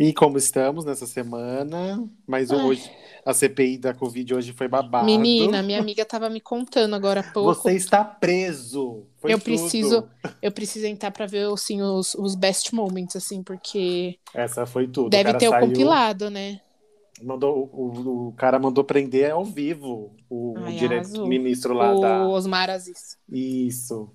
E como estamos nessa semana? Mas Ai. hoje, a CPI da Covid hoje foi babado. Menina, minha amiga tava me contando agora há pouco. Você está preso. Foi eu tudo. preciso, eu preciso entrar pra ver assim, os, os best moments, assim, porque Essa foi tudo. o deve cara ter o saiu, compilado, né? Mandou, o, o, o cara mandou prender ao vivo o, Ai, direito arrasou. ministro lá o da. Osmar Aziz. Isso.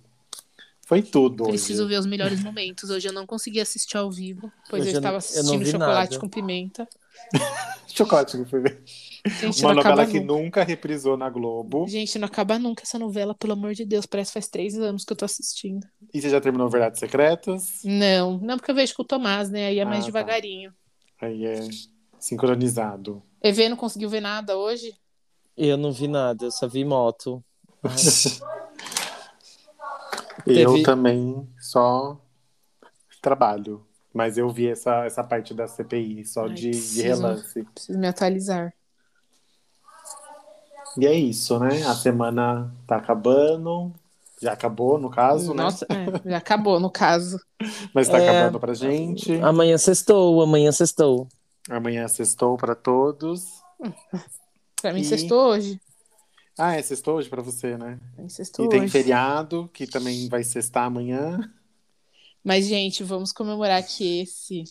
Foi tudo. Preciso hoje. ver os melhores momentos. Hoje eu não consegui assistir ao vivo, pois Hoje eu eu estava eu não assistindo vi Chocolate nada. com Pimenta. Chocolate que foi ver. Gente, Uma não acaba novela que nunca. nunca reprisou na Globo. Gente, não acaba nunca essa novela, pelo amor de Deus. Parece que faz três anos que eu tô assistindo. E você já terminou Verdades Secretas? Não, não porque eu vejo com o Tomás, né? Aí é mais Ah, tá. devagarinho. Aí é sincronizado. EV não conseguiu ver nada hoje? Eu não vi nada, eu só vi moto. Eu Teve- também só trabalho. Mas eu vi essa, essa parte da CPI, só Ai, de, de preciso. relance. Preciso me atualizar. E é isso, né? A semana tá acabando. Já acabou, no caso, né? Nossa, é, já acabou no caso. Mas tá É. acabando pra gente. Amanhã sextou, amanhã sextou. Amanhã sextou pra todos. Pra mim, E- sextou hoje. Ah, é sextou hoje pra você, né? Mim, sextou E tem feriado, que também vai sextar amanhã. Mas, gente, vamos comemorar que esse,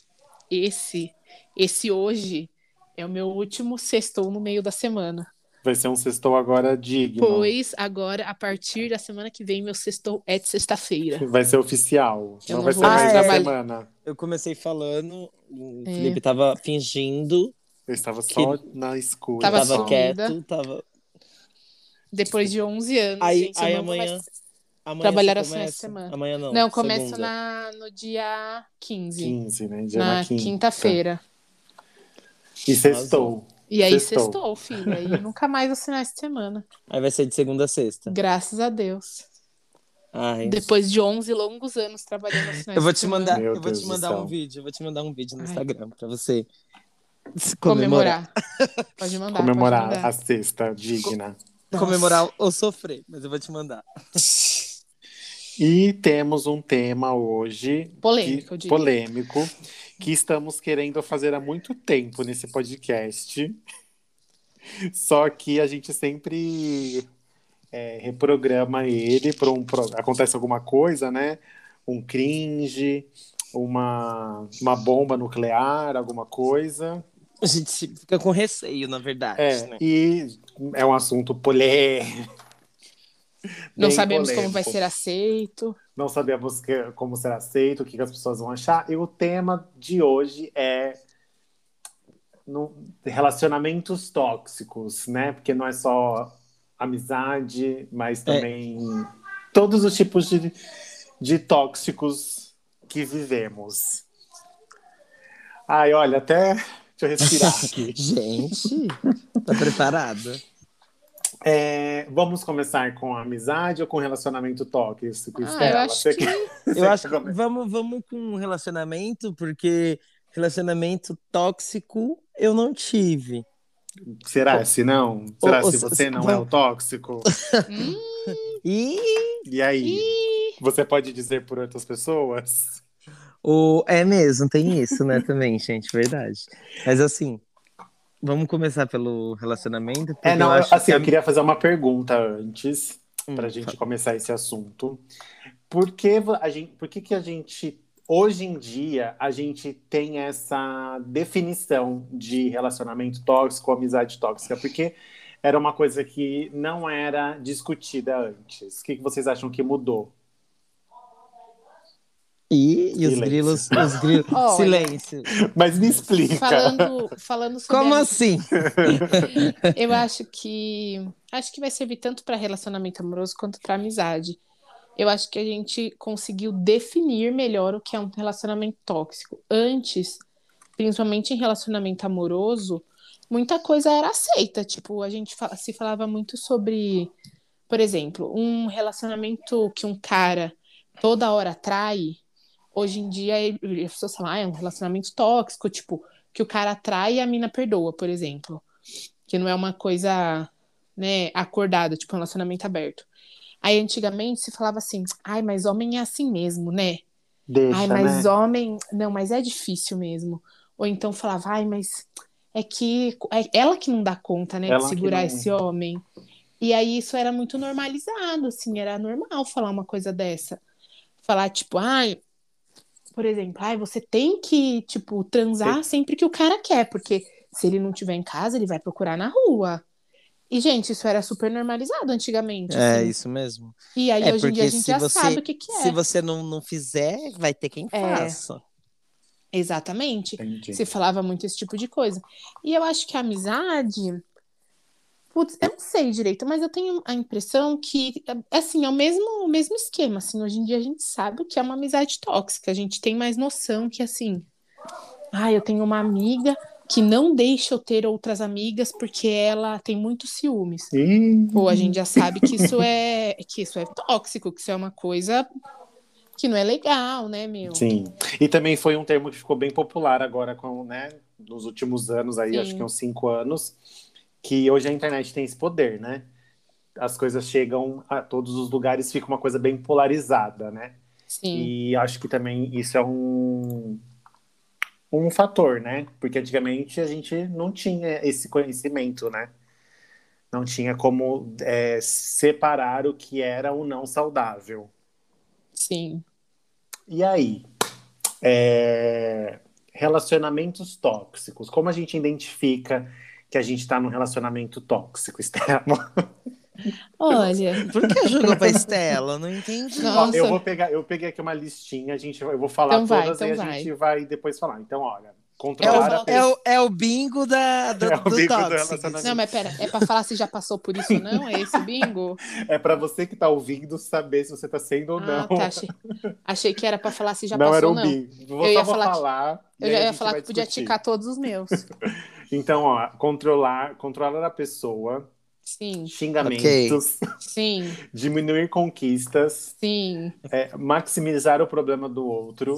esse, esse hoje é o meu último sextou no meio da semana. Vai ser um sextou agora digno. Pois agora, a partir da semana que vem, meu sextou é de sexta-feira. Vai ser oficial. Eu não não vai vou ser mais mais da semana. Eu comecei falando, o É. Felipe tava fingindo, Eu estava só na escura. Tava tava quieto, tava. Depois de 11 anos, Aí, gente, aí amanhã. amanhã Trabalhar essa semana. Amanhã não. Não, começo na, no dia 15, 15, né? Dia na na quinta. quinta-feira. E sextou. E aí Sextou. sextou, filha. E nunca mais assinar essa semana. Aí vai ser de segunda a sexta. Graças a Deus. Ai. Depois de 11 longos anos trabalhando aos finais Eu vou de te semana. mandar, eu vou te mandar um vídeo, eu vou te mandar um vídeo no Ai. Instagram pra você comemorar. Comemorar. Pode mandar. Comemorar pode mandar. a sexta digna. Comemorar ou sofrer, mas eu vou te mandar. E temos um tema hoje. Polêmico, que- eu diria. polêmico, que estamos querendo fazer há muito tempo nesse podcast. Só que a gente sempre é, reprograma ele para um. pro- Acontece alguma coisa, né? Um cringe, uma, uma bomba nuclear, alguma coisa. A gente fica com receio, na verdade, É, né? e é um assunto polêmico. Não bem sabemos como polêmico. vai ser aceito. Não sabemos que- como será aceito, o que, que as pessoas vão achar. E o tema de hoje é no- relacionamentos tóxicos, né? Porque não é só amizade, mas também todos os tipos de, de tóxicos que vivemos. Ai, olha, até. Deixa eu respirar aqui. Gente, tá preparada? É, vamos começar com amizade ou com relacionamento tóxico, Ah, Estela? eu acho Você que. Eu acho que vamos, vamos com relacionamento, porque relacionamento tóxico eu não tive. Será se não? Será ô, se você não é o tóxico? E E aí? Você pode dizer por outras pessoas? O é mesmo, tem isso, né, também, gente, verdade. Mas assim, vamos começar pelo relacionamento, É, não, eu acho assim, que eu queria fazer uma pergunta antes, Hum, pra gente começar esse assunto. Por que a gente, por que, que a gente hoje em dia a gente tem essa definição de relacionamento tóxico, amizade tóxica, porque era uma coisa que não era discutida antes. O que vocês acham que mudou? E, e os grilos, os grilos. Olha. Silêncio. Mas me explica. Falando, falando sobre Como a- assim? Eu acho que acho que vai servir tanto para relacionamento amoroso quanto para amizade. Eu acho que a gente conseguiu definir melhor o que é um relacionamento tóxico. Antes, principalmente em relacionamento amoroso, muita coisa era aceita. Tipo, a gente se falava muito sobre, por exemplo, um relacionamento que um cara toda hora trai. Hoje em dia, ele- as pessoas falam, ah, é um relacionamento tóxico, tipo, que o cara trai e a mina perdoa, por exemplo que não é uma coisa, né, acordada, tipo um relacionamento aberto. Aí antigamente se falava assim, ai, mas homem é assim mesmo, né? Deixa, ai, mas né? homem, não, mas é difícil mesmo. Ou então falava, ai, mas é que é ela que não dá conta, né, Ela de segurar não- esse homem. E aí isso era muito normalizado, assim, era normal falar uma coisa dessa. Falar tipo, ai, por exemplo, ai, você tem que, tipo, transar sempre que o cara quer, porque se ele não tiver em casa, ele vai procurar na rua. E, gente, isso era super normalizado antigamente. É assim. isso mesmo. E aí, É, hoje em dia, a gente se já você- sabe o que, que é. Se você não, não fizer, vai ter quem É. faça. Exatamente. Entendi. Se falava muito esse tipo de coisa. E eu acho que a amizade. Putz, eu não sei direito, mas eu tenho a impressão que, assim, é o mesmo, o mesmo esquema. Assim, hoje em dia a gente sabe o que é uma amizade tóxica. A gente tem mais noção que, assim. Ah, eu tenho uma amiga que não deixa eu ter outras amigas porque ela tem muitos ciúmes. Ih, Pô, a gente já sabe que isso é que isso é tóxico, que isso é uma coisa que não é legal, né, meu? Sim. E também foi um termo que ficou bem popular agora, com, né, nos últimos anos aí, Sim. acho que uns cinco anos, que hoje a internet tem esse poder, né? As coisas chegam a todos os lugares, fica uma coisa bem polarizada, né? Sim. E acho que também isso é um, um fator, né? Porque antigamente a gente não tinha esse conhecimento, né? Não tinha como é, separar o que era o não saudável. Sim. E aí? É, Relacionamentos tóxicos. Como a gente identifica que a gente está num relacionamento tóxico, Estela? Olha, Por que jogou pra Estela? Não entendi. Não. Ó, Nossa. eu vou pegar, eu peguei aqui uma listinha, a gente, eu vou falar Então vai, todas então e a vai. gente vai depois falar. Então, olha, É controlar a o, é, o, é o bingo da, do, É o do bingo do não, mas pera, é pra falar se já passou por isso ou não? É esse bingo? É para você que tá ouvindo saber se você tá sendo ou Ah, não. tá. Achei, achei que era pra falar se já não passou era ou um não. bingo. Vou, Eu ia falar que- falar. e Eu já ia falar vai que podia ticar todos os meus. Então, ó, controlar, controlar a pessoa, Sim, xingamentos, sim, diminuir conquistas, sim. é, maximizar o problema do outro,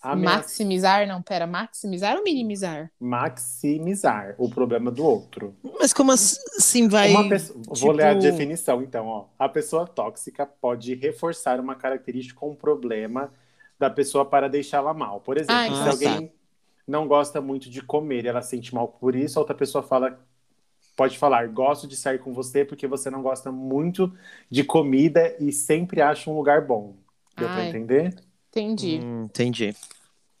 ameaçar, Maximizar, não, pera, maximizar ou minimizar? maximizar o problema do outro. Mas como assim vai. Uma pessoa- Vou tipo- ler a definição, então. Ó. A pessoa tóxica pode reforçar uma característica ou um problema da pessoa para deixá-la mal. Por exemplo, Ah, se alguém não gosta muito de comer e ela se sente mal por isso, a outra pessoa fala, pode falar, gosto de sair com você porque você não gosta muito de comida e sempre acha um lugar bom. Deu pra Ai. entender? Entendi. Hum, entendi.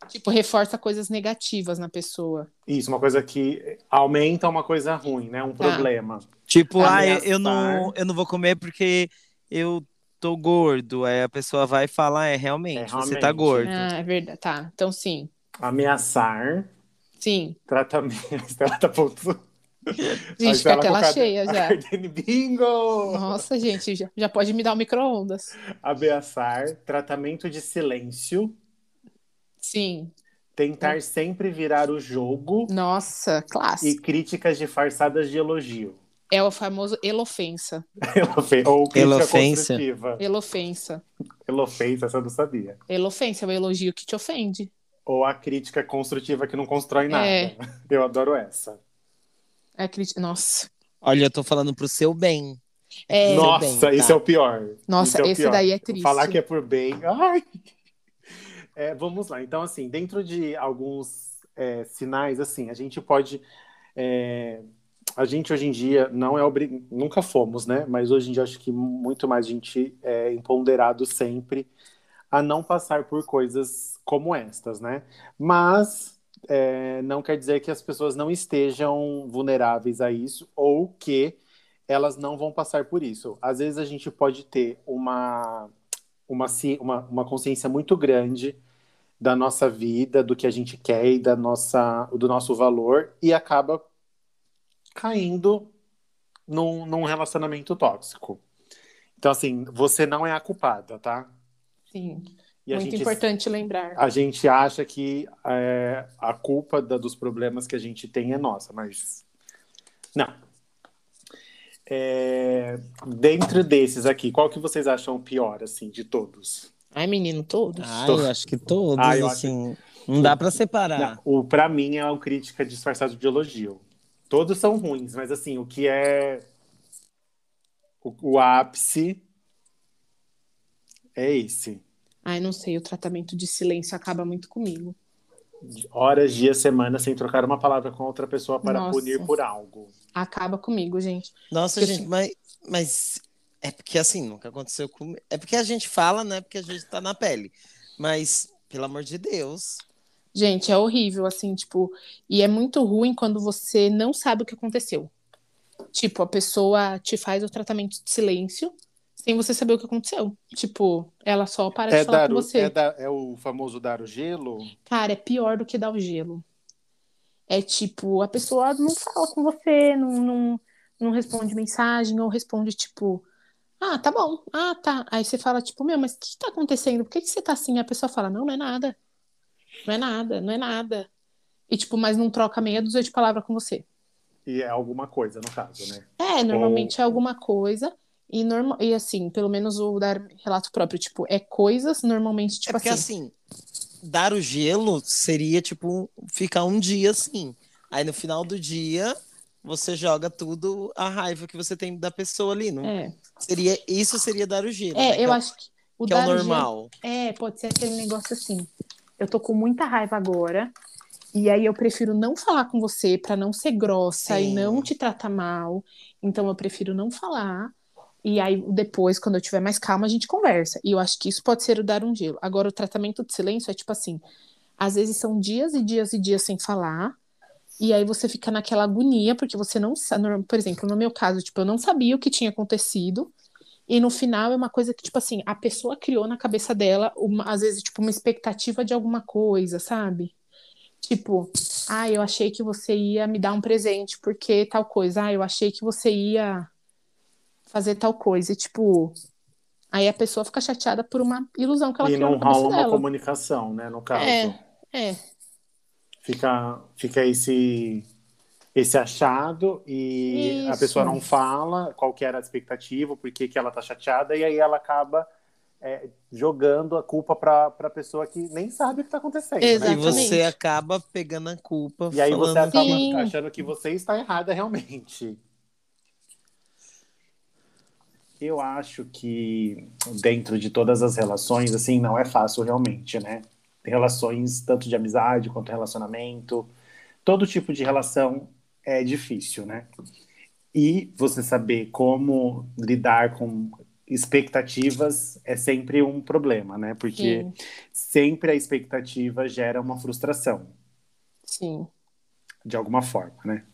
Tipo, reforça coisas negativas na pessoa. Isso, uma coisa que aumenta uma coisa ruim, né? Um Tá. problema. Tipo, ah, eu não, eu não vou comer porque eu tô gordo. Aí a pessoa vai falar, é realmente, É, você realmente. tá gordo. Ah, é verdade. Tá, então sim. Ameaçar, Sim. tratamento. Ela tá ponto. Gente, com a tela cheia já. Bingo! Nossa, gente, já, já pode me dar o micro-ondas. Ameaçar, tratamento de silêncio, Sim. tentar sempre virar o jogo Nossa, e clássico. críticas disfarçadas de elogio. É o famoso elofensa. Elofe- Ou crítica Elofência. construtiva. Elofensa. Elofensa, essa eu não sabia. Elofensa é o elogio que te ofende. Ou a crítica construtiva que não constrói nada. É. Eu adoro essa. É crítica. Nossa. Olha, eu tô falando pro seu bem. É, Seu Nossa, bem, tá? isso é o pior. Nossa, Isso é esse pior. daí é triste. Falar que é por bem. Ai. É, vamos lá. Então, assim, dentro de alguns é, sinais, assim, a gente pode. é, a gente hoje em dia não é obrigado. Nunca fomos, né? Mas hoje em dia acho que muito mais a gente é empoderado sempre a não passar por coisas como estas, né? Mas é, não quer dizer que as pessoas não estejam vulneráveis a isso ou que elas não vão passar por isso. Às vezes a gente pode ter uma, uma, uma, uma consciência muito grande da nossa vida, do que a gente quer e da nossa, do nosso valor e acaba caindo num, num relacionamento tóxico. Então, assim, você não é a culpada, tá? Sim. E Muito gente, importante lembrar. A gente acha que é, a culpa da, dos problemas que a gente tem é nossa, mas não. É, dentro desses aqui, qual que vocês acham pior, assim, de todos? Ai, menino, todos. Eu acho que todos, ah, assim, acho... não dá para separar. Não, o para mim é uma crítica disfarçada de elogio. Todos são ruins, mas assim, o que é o, o ápice é esse. Ai, não sei, o tratamento de silêncio acaba muito comigo. Horas, dias, semanas sem trocar uma palavra com outra pessoa para Nossa. punir por algo. Acaba comigo, gente. Nossa, porque... gente, mas, mas é porque assim, nunca aconteceu comigo. É porque a gente fala, né? Porque a gente tá na pele. Mas, pelo amor de Deus. Gente, é horrível, assim, tipo, e é muito ruim quando você não sabe o que aconteceu. Tipo, a pessoa te faz o tratamento de silêncio sem você saber o que aconteceu. Tipo, ela só para é de falar dar, com você. É, da, é o famoso dar o gelo? Cara, é pior do que dar o gelo. É tipo, a pessoa não fala com você, não, não, não responde mensagem, ou responde, tipo, ah, tá bom. Ah, tá. Aí você fala, tipo, meu, mas o que tá acontecendo? Por que, que você tá assim? A pessoa fala, não, não é nada. Não é nada, não é nada. E, tipo, mas não troca meia dúzia de palavra com você. E é alguma coisa, no caso, né? É, normalmente Ou... é alguma coisa. E, norma... e assim, pelo menos o dar relato próprio, tipo, é coisas normalmente, tipo é porque, assim. assim, dar o gelo seria, tipo, ficar um dia assim. Aí no final do dia, você joga tudo a raiva que você tem da pessoa ali, não? É. Seria, isso seria dar o gelo. É, né? eu que é acho que o que é o normal. Gelo, é, pode ser aquele negócio assim. Eu tô com muita raiva agora, e aí eu prefiro não falar com você para não ser grossa Sim. e não te tratar mal. Então eu prefiro não falar. E aí depois, quando eu tiver mais calma, a gente conversa. E eu acho que isso pode ser o dar um gelo. Agora o tratamento de silêncio é tipo assim, às vezes são dias e dias e dias sem falar. E aí você fica naquela agonia, porque você não sabe. Por exemplo, no meu caso, tipo, eu não sabia o que tinha acontecido. E no final é uma coisa que, tipo assim, a pessoa criou na cabeça dela, uma, às vezes, tipo, uma expectativa de alguma coisa, sabe? Tipo, ah, eu achei que você ia me dar um presente porque tal coisa. Ah, eu achei que você ia fazer tal coisa. E, tipo, aí a pessoa fica chateada por uma ilusão que ela e criou na cabeça dela. E não rola uma comunicação, né, no caso. É, é. Fica, fica esse esse achado e Isso. a pessoa não fala qual que era a expectativa, por que, que ela tá chateada, e aí ela acaba é, jogando a culpa para a pessoa que nem sabe o que está acontecendo. Né? E você acaba pegando a culpa. E aí você acaba Sim. achando que você está errada realmente. Eu acho que dentro de todas as relações, assim, não é fácil realmente, né? relações tanto de amizade quanto relacionamento, todo tipo de relação é difícil, né? E você saber como lidar com expectativas é sempre um problema, né? Porque Sim. sempre a expectativa gera uma frustração. Sim. De alguma forma, né?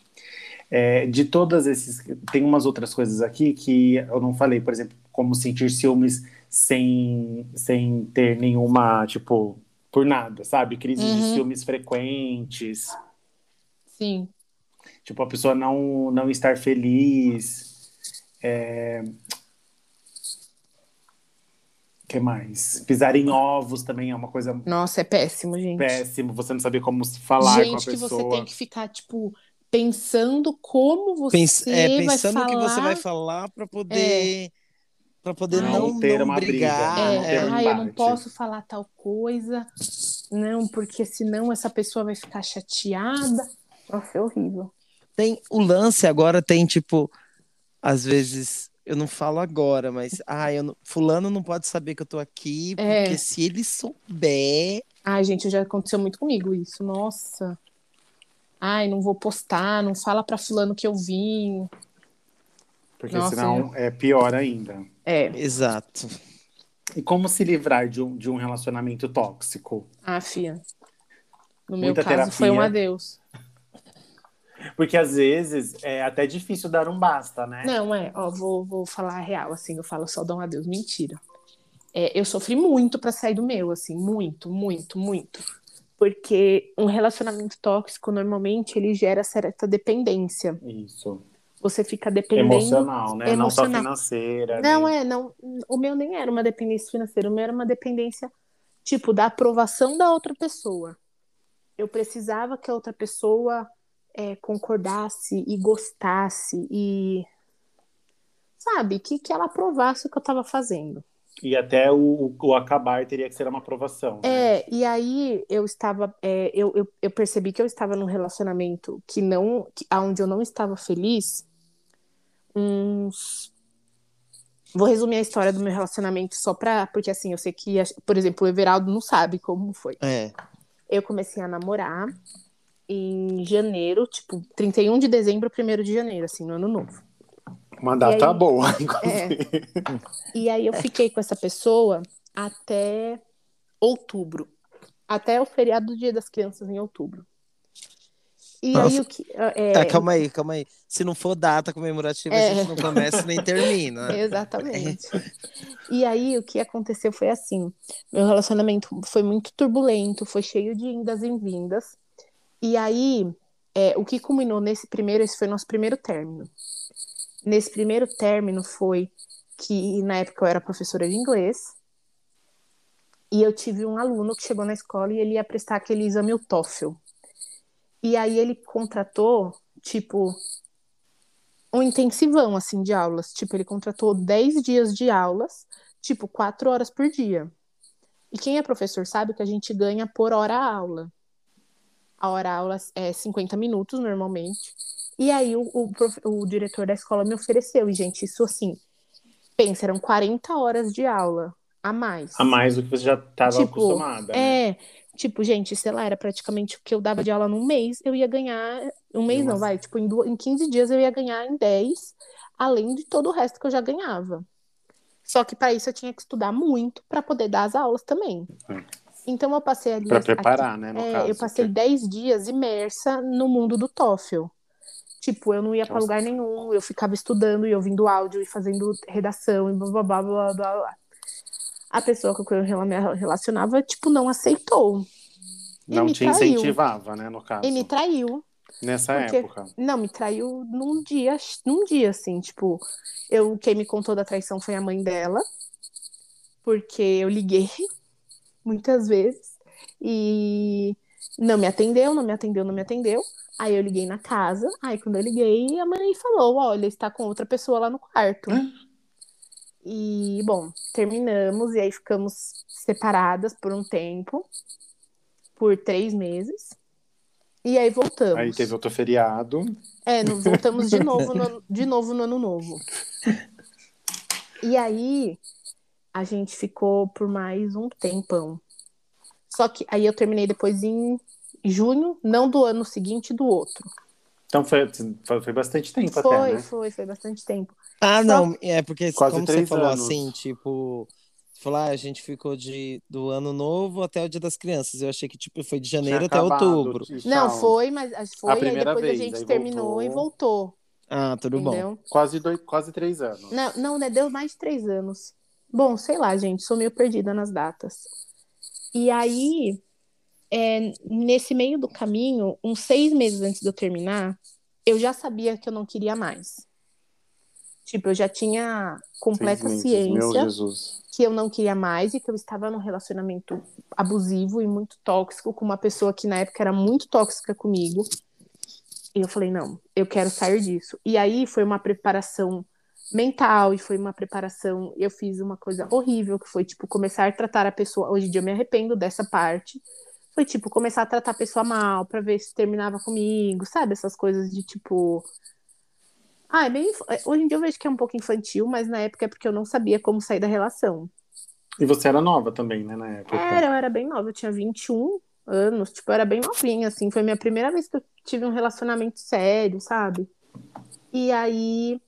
É, de todas esses. Tem umas outras coisas aqui que eu não falei, por exemplo, como sentir ciúmes sem, sem ter nenhuma, tipo, por nada, sabe? Crises uhum. de ciúmes frequentes. Sim. Tipo, a pessoa não, não estar feliz. É... que mais? Pisar em ovos também é uma coisa. Nossa, é péssimo, gente. Péssimo. Você não saber como falar gente, com a pessoa. Gente, que você tem que ficar, tipo, pensando como você Pens é, pensando vai falar. que você vai falar para poder. É para poder não, não, ter não uma brigar. Briga, é, um ah, eu não posso falar tal coisa, não, porque senão essa pessoa vai ficar chateada. Nossa, é horrível. Tem o lance agora tem tipo, às vezes eu não falo agora, mas ah, eu não, fulano não pode saber que eu tô aqui, é. porque se ele souber. Ai, gente, já aconteceu muito comigo isso. Nossa. Ai, não vou postar, não fala para fulano que eu vim. Porque Nossa, senão eu... é pior ainda. É. Exato. E como se livrar de um, de um relacionamento tóxico? Ah, Fia. No meu Muita caso, terapia. foi um adeus. Porque às vezes é até difícil dar um basta, né? Não, é. Ó, vou, vou falar a real, assim. Eu falo só dar um adeus. Mentira. É, eu sofri muito para sair do meu, assim. Muito, muito, muito. Porque um relacionamento tóxico, normalmente, ele gera certa dependência. Isso. Você fica dependendo. Emocional, né? Emocional. Não só financeira. Não, nem... é, não. O meu nem era uma dependência financeira, o meu era uma dependência, tipo, da aprovação da outra pessoa. Eu precisava que a outra pessoa é, concordasse e gostasse e. Sabe? Que, que ela aprovasse o que eu estava fazendo. E até o, o, acabar teria que ser uma aprovação. Né? É, e aí eu estava. É, eu, eu, eu, percebi que eu estava num relacionamento que não. Que, onde eu não estava feliz uns. Vou resumir a história do meu relacionamento só pra. Porque assim, eu sei que, por exemplo, o Everaldo não sabe como foi. É. Eu comecei a namorar em janeiro, tipo, 31 de dezembro, 1 de janeiro, assim, no ano novo. Uma data aí, boa, é, E aí eu fiquei com essa pessoa até outubro. Até o feriado do Dia das Crianças em outubro. E Nossa. aí o que. É... Tá, calma aí, calma aí. Se não for data comemorativa, é... a gente não começa nem termina. Exatamente. E aí o que aconteceu foi assim: meu relacionamento foi muito turbulento, foi cheio de indas e vindas. E aí, é, o que culminou nesse primeiro, esse foi nosso primeiro término. Nesse primeiro término foi que na época eu era professora de inglês. E eu tive um aluno que chegou na escola e ele ia prestar aquele exame o TOEFL e aí ele contratou, tipo, um intensivão, assim, de aulas. Tipo, ele contratou 10 dias de aulas, tipo, 4 horas por dia. E quem é professor sabe que a gente ganha por hora aula. A hora aula é 50 minutos, normalmente. E aí o, o, o diretor da escola me ofereceu. E, gente, isso assim, pensa, eram 40 horas de aula a mais. A mais do que você já estava tipo, acostumada. Né? É, Tipo, gente, sei lá, era praticamente o que eu dava de aula num mês, eu ia ganhar. Um mês Nossa. não, vai. Tipo, em, du... em 15 dias eu ia ganhar em 10, além de todo o resto que eu já ganhava. Só que para isso eu tinha que estudar muito para poder dar as aulas também. É. Então eu passei ali. Para preparar, aqui, né? É, caso, eu passei porque... 10 dias imersa no mundo do TOEFL. Tipo, eu não ia para lugar nenhum, eu ficava estudando e ouvindo áudio e fazendo redação e blá blá blá blá blá. blá a pessoa com quem eu me relacionava, tipo, não aceitou. Não te traiu. incentivava, né, no caso. E me traiu. Nessa porque, época. Não, me traiu num dia, num dia, assim, tipo, eu, quem me contou da traição foi a mãe dela, porque eu liguei muitas vezes e não me atendeu, não me atendeu, não me atendeu. Aí eu liguei na casa, aí quando eu liguei, a mãe falou: olha, está com outra pessoa lá no quarto. E, bom, terminamos e aí ficamos separadas por um tempo, por três meses. E aí voltamos. Aí teve outro feriado. É, voltamos de novo, no, de novo no ano novo. E aí a gente ficou por mais um tempão. Só que aí eu terminei depois em junho, não do ano seguinte, do outro. Então foi, foi bastante tempo foi, até, né? Foi, foi, foi bastante tempo. Ah, Só... não, é porque Quase como você falou anos. assim, tipo, falar, ah, a gente ficou de do ano novo até o dia das crianças. Eu achei que tipo foi de janeiro até outubro. Não, foi, mas foi a aí depois vez, a gente terminou voltou. e voltou. Ah, tudo entendeu? bom. Quase dois, quase três anos. Não, não, né? Deu mais de três anos. Bom, sei lá, gente, sou meio perdida nas datas. E aí, é, nesse meio do caminho, uns seis meses antes de eu terminar, eu já sabia que eu não queria mais. Tipo, eu já tinha completa ciência que eu não queria mais e que eu estava num relacionamento abusivo e muito tóxico com uma pessoa que na época era muito tóxica comigo. E eu falei, não, eu quero sair disso. E aí foi uma preparação mental e foi uma preparação. Eu fiz uma coisa horrível que foi tipo começar a tratar a pessoa. Hoje em dia eu me arrependo dessa parte. Foi tipo começar a tratar a pessoa mal para ver se terminava comigo, sabe? Essas coisas de tipo ah, é bem. É, hoje em dia eu vejo que é um pouco infantil, mas na época é porque eu não sabia como sair da relação. E você era nova também, né, na época? Era, eu era bem nova, eu tinha 21 anos, tipo, eu era bem novinha, assim. Foi a minha primeira vez que eu tive um relacionamento sério, sabe? E aí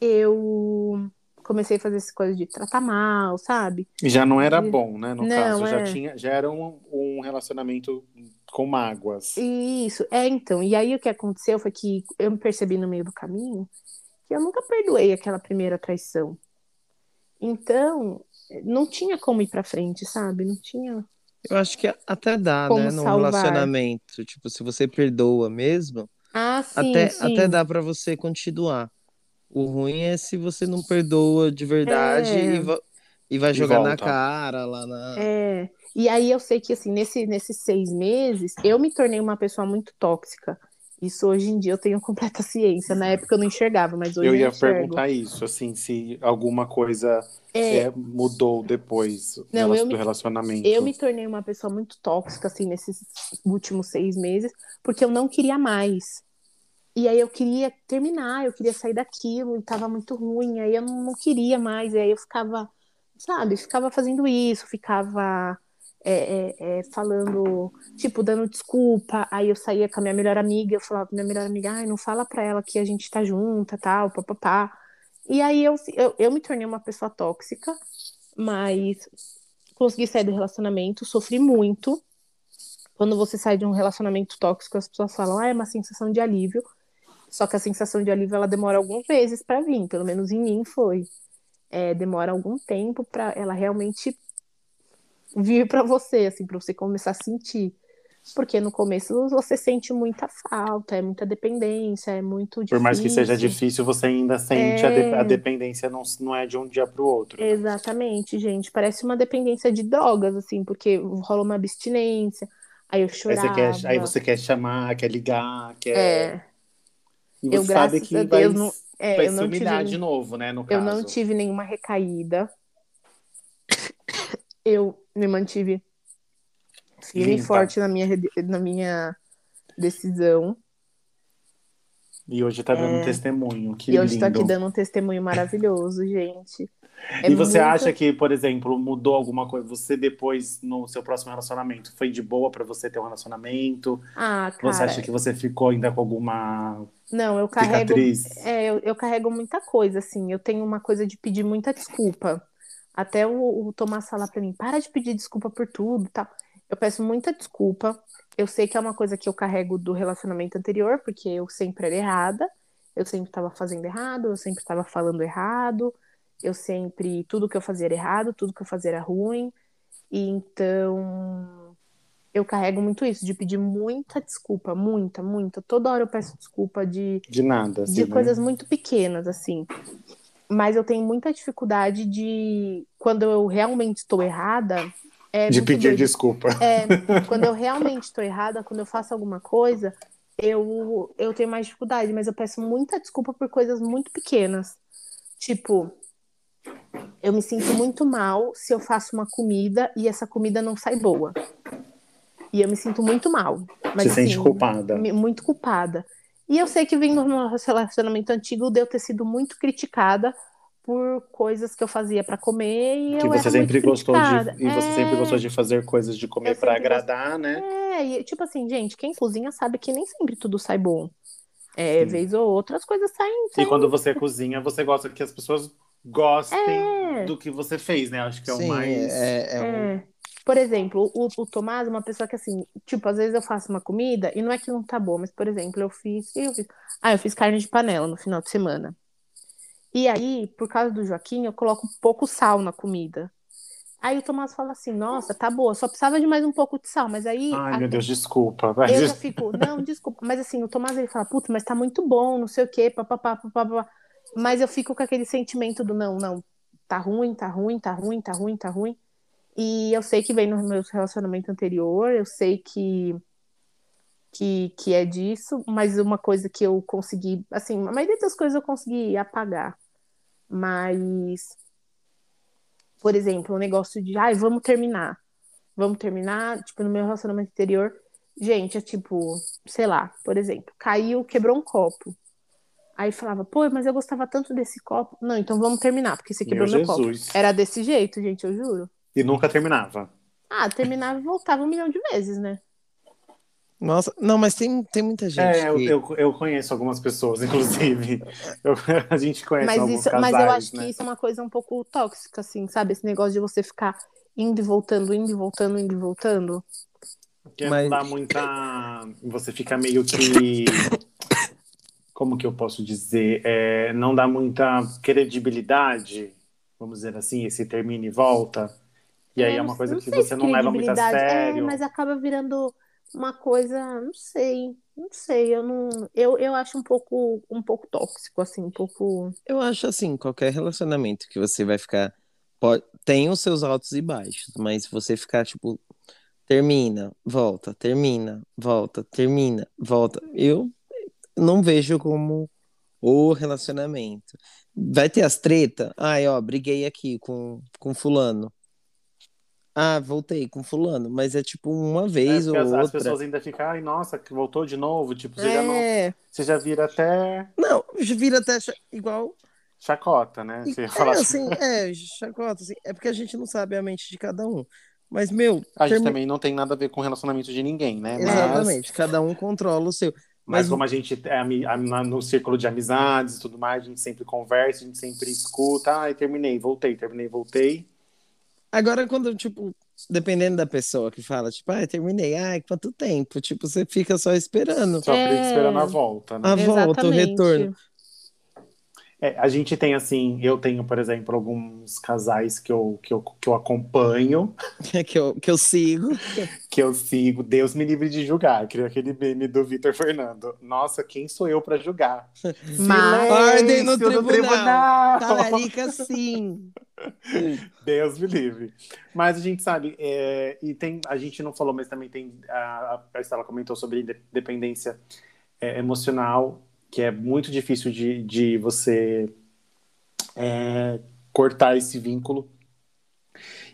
eu comecei a fazer essa coisa de tratar mal, sabe? E já não era bom, né? No não, caso, já, é... tinha, já era um, um relacionamento com mágoas. Isso, é então. E aí o que aconteceu foi que eu me percebi no meio do caminho que eu nunca perdoei aquela primeira traição. Então, não tinha como ir para frente, sabe? Não tinha. Eu acho que até dá, como né? Num salvar. relacionamento. Tipo, se você perdoa mesmo, ah, sim, até, sim. até dá para você continuar. O ruim é se você não perdoa de verdade é. e, va e vai jogar na cara lá na. É. E aí eu sei que assim, nesse, nesses seis meses, eu me tornei uma pessoa muito tóxica. Isso hoje em dia eu tenho completa ciência. Na época eu não enxergava, mas hoje eu ia eu perguntar isso, assim, se alguma coisa é... É, mudou depois não, eu do me, relacionamento. Eu me tornei uma pessoa muito tóxica, assim, nesses últimos seis meses, porque eu não queria mais. E aí eu queria terminar, eu queria sair daquilo, e tava muito ruim, aí eu não, não queria mais, e aí eu ficava, sabe, ficava fazendo isso, ficava é, é, é, falando, tipo, dando desculpa. Aí eu saía com a minha melhor amiga, eu falava pra minha melhor amiga, ai, não fala pra ela que a gente tá junta, tal, papapá. E aí eu, eu, eu me tornei uma pessoa tóxica, mas consegui sair do relacionamento, sofri muito. Quando você sai de um relacionamento tóxico, as pessoas falam, ah, é uma sensação de alívio. Só que a sensação de alívio ela demora alguns meses para vir, pelo menos em mim foi. É, demora algum tempo para ela realmente vir para você, assim, para você começar a sentir. Porque no começo você sente muita falta, é muita dependência, é muito difícil. Por mais que seja difícil, você ainda sente é... a, de a, dependência, não, não é de um dia para o outro. Né? Exatamente, gente. Parece uma dependência de drogas, assim, porque rola uma abstinência. Aí eu chorava. Aí você quer, aí você quer chamar, quer ligar, quer. É. E você eu, sabe que vai, Deus, não, é, vai se humilhar tive, de novo, né? No caso. Eu não tive nenhuma recaída. Eu me mantive firme e forte na minha, na minha decisão. E hoje tá dando é... um testemunho. Que e hoje lindo. tô aqui dando um testemunho maravilhoso, gente. É e você muito... acha que, por exemplo, mudou alguma coisa? Você depois, no seu próximo relacionamento, foi de boa para você ter um relacionamento? Ah, cara. Você acha que você ficou ainda com alguma não, eu carrego. É, eu, eu, carrego muita coisa, assim. Eu tenho uma coisa de pedir muita desculpa. Até o, o Tomás falar para mim, para de pedir desculpa por tudo, tá? Eu peço muita desculpa. Eu sei que é uma coisa que eu carrego do relacionamento anterior, porque eu sempre era errada, eu sempre estava fazendo errado, eu sempre estava falando errado, eu sempre tudo que eu fazia era errado, tudo que eu fazia era ruim. E então eu carrego muito isso, de pedir muita desculpa, muita, muita. Toda hora eu peço desculpa de de nada, assim, de né? coisas muito pequenas assim mas eu tenho muita dificuldade de quando eu realmente estou errada. É de pedir doido. desculpa. É, quando eu realmente estou errada, quando eu faço alguma coisa, eu, eu tenho mais dificuldade, mas eu peço muita desculpa por coisas muito pequenas. Tipo, eu me sinto muito mal se eu faço uma comida e essa comida não sai boa. E eu me sinto muito mal. Mas, Se assim, sente culpada. Muito culpada. E eu sei que vem no meu relacionamento antigo de eu ter sido muito criticada por coisas que eu fazia para comer e que você sempre gostou criticada. de e você é... sempre gostou de fazer coisas de comer para agradar, gost... né? É, e tipo assim, gente, quem cozinha sabe que nem sempre tudo sai bom. É, Sim. vez ou outra as coisas saem, saem. E quando você cozinha, você gosta que as pessoas gostem é... do que você fez, né? Acho que é Sim, o mais. É, é, um... Por exemplo, o, o Tomás é uma pessoa que, assim, tipo, às vezes eu faço uma comida e não é que não tá boa, mas, por exemplo, eu fiz, eu fiz. Ah, eu fiz carne de panela no final de semana. E aí, por causa do Joaquim, eu coloco pouco sal na comida. Aí o Tomás fala assim: Nossa, tá boa, só precisava de mais um pouco de sal. Mas aí. Ai, a... meu Deus, desculpa. Mas... Eu já fico: Não, desculpa. Mas assim, o Tomás ele fala: Puta, mas tá muito bom, não sei o quê, papapá, papapá. Mas eu fico com aquele sentimento do: Não, não, tá ruim, tá ruim, tá ruim, tá ruim, tá ruim. E eu sei que vem no meu relacionamento anterior, eu sei que, que, que é disso, mas uma coisa que eu consegui, assim, a maioria das coisas eu consegui apagar. Mas, por exemplo, o um negócio de, ai, vamos terminar. Vamos terminar, tipo, no meu relacionamento anterior, gente, é tipo, sei lá, por exemplo, caiu, quebrou um copo. Aí falava, pô, mas eu gostava tanto desse copo. Não, então vamos terminar, porque você quebrou meu, meu copo. Era desse jeito, gente, eu juro. E nunca terminava. Ah, terminava e voltava um milhão de vezes, né? Nossa, não, mas tem, tem muita gente. É, que... eu, eu, eu, conheço algumas pessoas, inclusive. Eu, a gente conhece mas alguns isso, casais, Mas eu acho né? que isso é uma coisa um pouco tóxica, assim, sabe? Esse negócio de você ficar indo e voltando, indo e voltando, indo e voltando. Porque mas... não dá muita. Você fica meio que. Como que eu posso dizer? É, não dá muita credibilidade, vamos dizer assim, esse termina e volta. E aí é, é uma coisa que você não leva muito a sério. É, mas acaba virando uma coisa, não sei, não sei, eu não, eu, eu acho um pouco, um pouco tóxico, assim, um pouco. Eu acho assim, qualquer relacionamento que você vai ficar, pode, tem os seus altos e baixos, mas você ficar tipo termina, volta, termina, volta, termina, volta, eu não vejo como o relacionamento. Vai ter as treta? Ai, ó, briguei aqui com, com fulano. Ah, voltei com fulano, mas é tipo uma vez é, ou as, outra. As pessoas ainda ficam, ai, nossa, que voltou de novo. Tipo, você, é... já não, você já vira até. Não, vira até igual. Chacota, né? Você é, fala assim, é, chacota, assim. É porque a gente não sabe a mente de cada um. Mas, meu. A gente também não tem nada a ver com o relacionamento de ninguém, né? Exatamente, mas... cada um controla o seu. Mas, mas como a gente é no círculo de amizades e tudo mais, a gente sempre conversa, a gente sempre escuta. Ai, terminei, voltei, terminei, voltei. Agora, quando, tipo, dependendo da pessoa que fala, tipo, ah, terminei, ai, quanto tempo? Tipo, você fica só esperando. Só é... fica esperando a volta, né? A Exatamente. volta, o retorno. É, a gente tem, assim, eu tenho, por exemplo, alguns casais que eu, que eu, que eu acompanho. que, eu, que eu sigo. que eu sigo. Deus me livre de julgar. Criou aquele meme do Vitor Fernando. Nossa, quem sou eu para julgar? Mas... Ordem no tribunal. tribunal. Talarica, sim. Deus me livre. Mas a gente sabe, é, e tem, a gente não falou, mas também tem, a, a Estela comentou sobre dependência é, emocional, que é muito difícil de, de você é, cortar esse vínculo.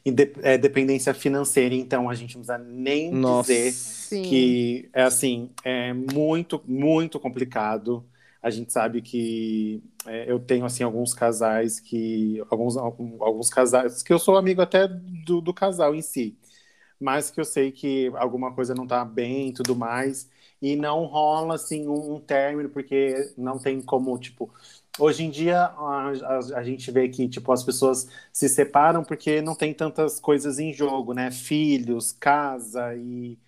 E de, é, dependência financeira, então a gente não precisa nem Nossa, dizer sim. que é assim, é muito, muito complicado. A gente sabe que é, eu tenho assim alguns casais que alguns alguns casais que eu sou amigo até do, do casal em si, mas que eu sei que alguma coisa não está bem e tudo mais e não rola assim um, um término porque não tem como tipo Hoje em dia a, a, a, gente vê que tipo as pessoas se separam porque não tem tantas coisas em jogo, né? Filhos, casa e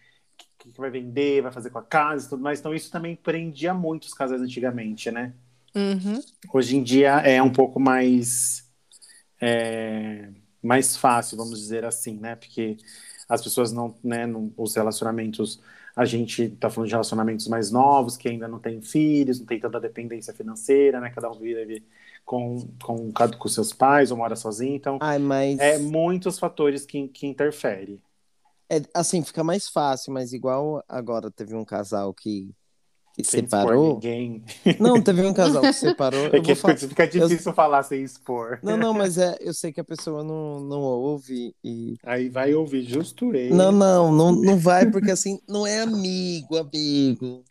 que vai vender, vai fazer com a casa e tudo mais. Então, isso também prendia muito os casais antigamente, né? Uhum. Hoje em dia é um pouco mais. É, mais fácil, vamos dizer assim, né? Porque as pessoas não, né, não, os relacionamentos, a gente tá falando de relacionamentos mais novos, que ainda não tem filhos, não tem tanta dependência financeira, né? Cada um vive com, com, com seus pais ou mora sozinho, então Ai, mas... é muitos fatores que, que interferem. É, assim, fica mais fácil, mas igual agora teve um casal que, que separou. Ninguém. Não, teve um casal que separou. É que falar... fica difícil eu... falar sem expor. Não, não, mas é, eu sei que a pessoa não, não ouve e. Aí vai ouvir justurei. Não, não, não, não vai, porque assim, não é amigo, amigo.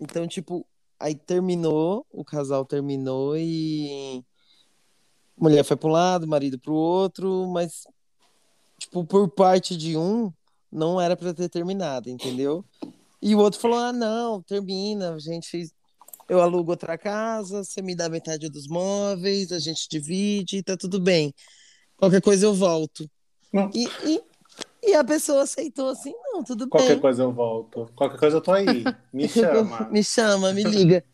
Então, tipo, aí terminou, o casal terminou e. Mulher foi para um lado, marido para o outro, mas, tipo, por parte de um, não era para ter terminado, entendeu? E o outro falou: ah, não, termina, a gente. Eu alugo outra casa, você me dá metade dos móveis, a gente divide, tá tudo bem. Qualquer coisa eu volto. E, e, e, a pessoa aceitou assim: não, tudo Qualquer bem. Qualquer coisa eu volto. Qualquer coisa eu tô aí. Me chama. me chama, me liga.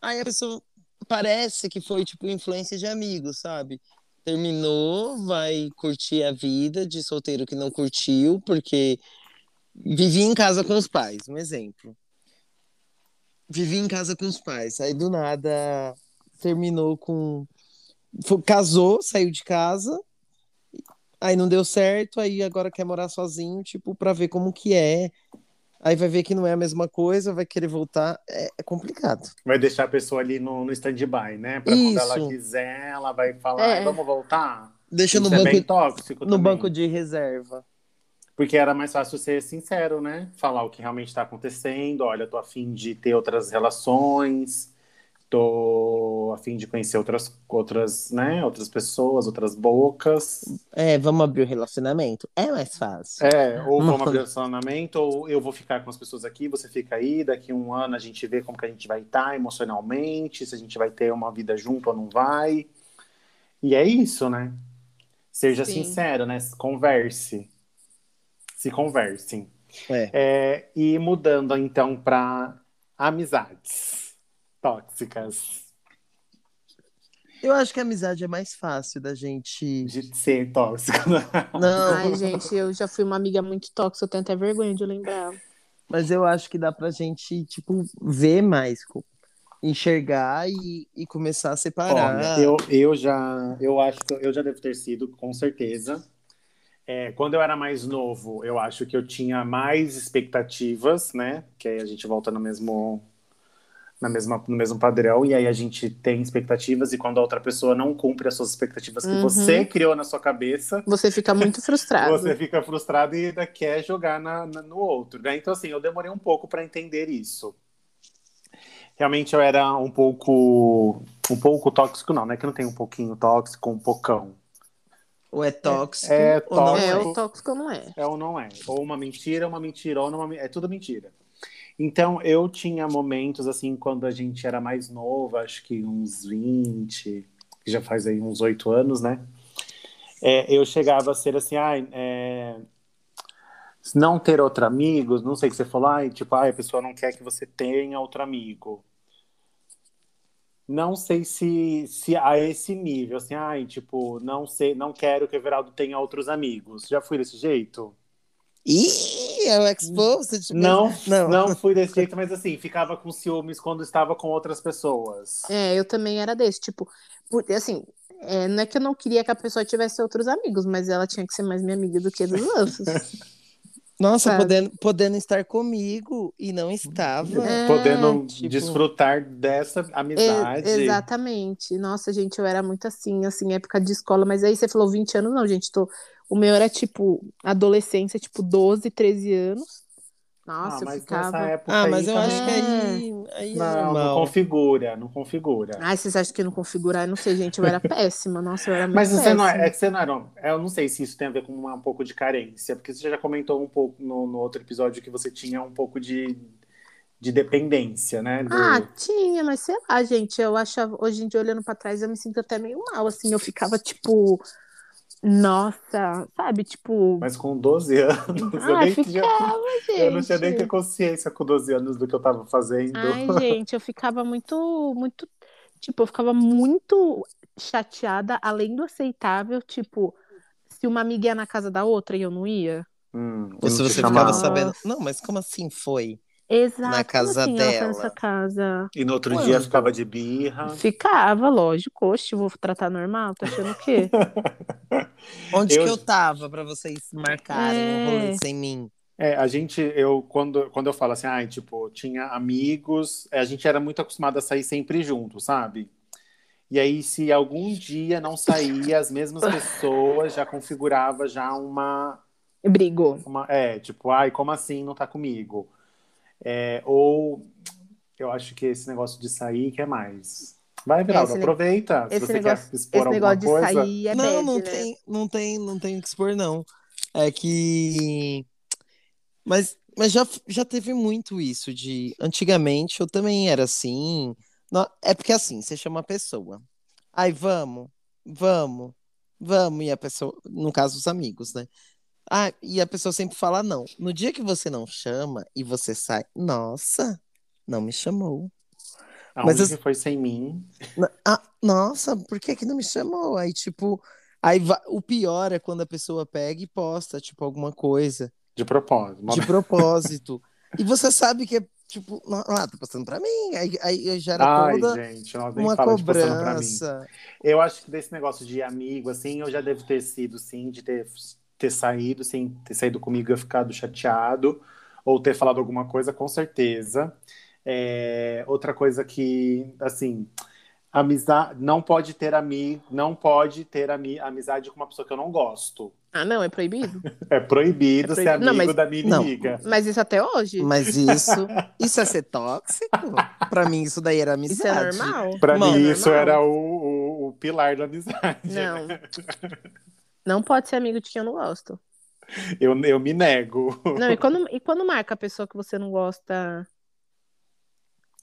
Aí a pessoa parece que foi tipo influência de amigos, sabe? terminou, vai curtir a vida de solteiro que não curtiu, porque vivia em casa com os pais, um exemplo. Vivia em casa com os pais, aí do nada terminou com. Casou, saiu de casa, aí não deu certo, aí agora quer morar sozinho, tipo, pra ver como que é, aí vai ver que não é a mesma coisa, vai querer voltar, é, é complicado. Vai deixar a pessoa ali no, no stand-by, né? Pra Isso. quando ela quiser, ela vai falar, é. vamos voltar. Deixa Isso no é banco, tóxico no banco de reserva. Porque era mais fácil ser sincero, né? Falar o que realmente está acontecendo, olha, tô afim de ter outras relações, Tô a fim de conhecer outras, outras, né, outras pessoas, outras bocas. É, vamos abrir o relacionamento. É mais fácil. É, ou vamos abrir o relacionamento, ou eu vou ficar com as pessoas aqui, você fica aí, daqui um ano a gente vê como que a gente vai estar emocionalmente, se a gente vai ter uma vida junto ou não vai. E é isso, né? Seja Sim. sincero, né? Converse. Se conversem. É. É, e mudando então para amizades tóxicas. Eu acho que a amizade é mais fácil da gente. De ser tóxico. né? Não, Ai, gente, eu já fui uma amiga muito tóxica, eu tenho até vergonha de lembrar. mas eu acho que dá pra gente, tipo, ver mais, enxergar e, e começar a separar. Olha, eu, eu já, eu acho que eu já devo ter sido, com certeza. É, quando eu era mais novo, eu acho que eu tinha mais expectativas, né? Que aí a gente volta no mesmo, na mesma, no mesmo padrão, e aí a gente tem expectativas, e quando a outra pessoa não cumpre as suas expectativas que Uhum. você criou na sua cabeça, Você fica muito frustrado. você fica frustrado e ainda quer jogar na, na- no outro, né? Então, assim, eu demorei um pouco para entender isso. Realmente eu era um pouco, um pouco tóxico, não, né? Que não tem um pouquinho tóxico, um pocão. Ou é tóxico, É ou não tóxico. É, é. o tóxico não é. É ou não é. Ou uma mentira, uma mentirona, uma... me- é tudo mentira. Então, eu tinha momentos, assim, quando a gente era mais novo, acho que uns 20, que já faz aí uns 8 anos, né? É, eu chegava a ser assim, ai, é, não ter outro amigo, não sei o que você falou, ai, tipo, ai, a pessoa não quer que você tenha outro amigo. Não sei se, se a esse nível, assim, ai, tipo, não sei, não quero que o Everaldo tenha outros amigos. Já fui desse jeito? Ih, é o Exposed? Não, não. não fui desse jeito, mas assim, ficava com ciúmes quando estava com outras pessoas. É, eu também era desse, tipo, por- assim, é, não é que eu não queria que a pessoa tivesse outros amigos, mas ela tinha que ser mais minha amiga do que dos outros. Nossa, Sabe? podendo, podendo estar comigo e não estava. É, Podendo tipo- desfrutar dessa É, amizade. exatamente. Nossa, gente, eu era muito assim, assim, época de escola, mas aí você falou 20 anos, não, gente, tô... o meu era tipo adolescência, tipo 12, 13 anos. Nossa, ah, eu mas ficava. nessa época Ah, aí mas eu também- acho que aí, aí é Não, não configura, não configura. Ai, vocês acham que não configurar? Eu não sei, gente, eu era péssima. Nossa, eu era muito Mas você não é, é que você não era. Eu não sei se isso tem a ver com uma- um pouco de carência, porque você já comentou um pouco no, no outro episódio que você tinha um pouco de, de dependência, né? do- Ah, tinha, mas sei lá, gente, eu achava, hoje em dia, olhando pra trás, eu me sinto até meio mal, assim, eu ficava tipo, nossa, sabe, tipo, Mas com 12 anos, eu, ah, nem tinha, ficava, gente. eu não tinha nem ter consciência com 12 anos do que eu tava fazendo. Ai, gente, eu ficava muito, muito, tipo, eu ficava muito chateada, além do aceitável, tipo, se uma amiga ia na casa da outra e eu não ia. Hum, Ou se eu você ficava sabendo. Não, mas como assim foi? Exato, Na casa assim ela foi dela. nessa casa? E no outro Quando? dia ficava de birra. Ficava, lógico, oxe, vou tratar normal, tá achando o quê? Onde Eu- que eu tava pra vocês marcarem É. um rolê sem mim? É, a gente, eu, quando, quando eu falo assim, ai, tipo, tinha amigos, é, a gente era muito acostumado a sair sempre junto, sabe? E aí, se algum dia não saía, as mesmas pessoas já configurava já uma, Brigou. uma é, tipo, ai, como assim não tá comigo? É, ou eu acho que esse negócio de sair que é mais. Vai, Viraldo, Esse ne- aproveita. Se você negócio- quer expor Esse alguma negócio de coisa. sair é não, bad, não né? tem, não tem, não tem o que expor, não. É que. Mas, mas já, já teve muito isso de. Antigamente eu também era assim. Não, é porque assim, você chama a pessoa. Ai, vamos, vamos, vamos. E a pessoa, no caso, os amigos, né? Ah, e a pessoa sempre fala não. No dia que você não chama e você sai, nossa, não me chamou. Aonde mas as- foi sem mim? Ah, nossa, por que que não me chamou? Aí, tipo, aí va- o pior é quando a pessoa pega e posta, tipo, alguma coisa De propósito. de propósito. e você sabe que é, tipo, ah, tá postando pra mim. Aí, aí gera Ai, toda gente, nem uma cobrança. Eu acho que desse negócio de amigo, assim, eu já devo ter sido, sim, de ter, ter saído, sem ter saído comigo e ficado chateado, ou ter falado alguma coisa, com certeza. É, outra coisa que, assim, Amizade, não pode ter amigo, não pode ter ami, amizade com uma pessoa que eu não gosto. Ah, não, é proibido? É proibido, É ser proibido. amigo Não, mas- da minha não. inimiga. Mas isso até hoje? Mas isso, isso é ser tóxico? Pra mim, isso daí era Isso é amizade. normal? Pra Mano, mim, isso normal. era o, o, o pilar da amizade. Não. Não pode ser amigo de quem eu não gosto. Eu, eu me nego. Não, e quando, e quando marca a pessoa que você não gosta,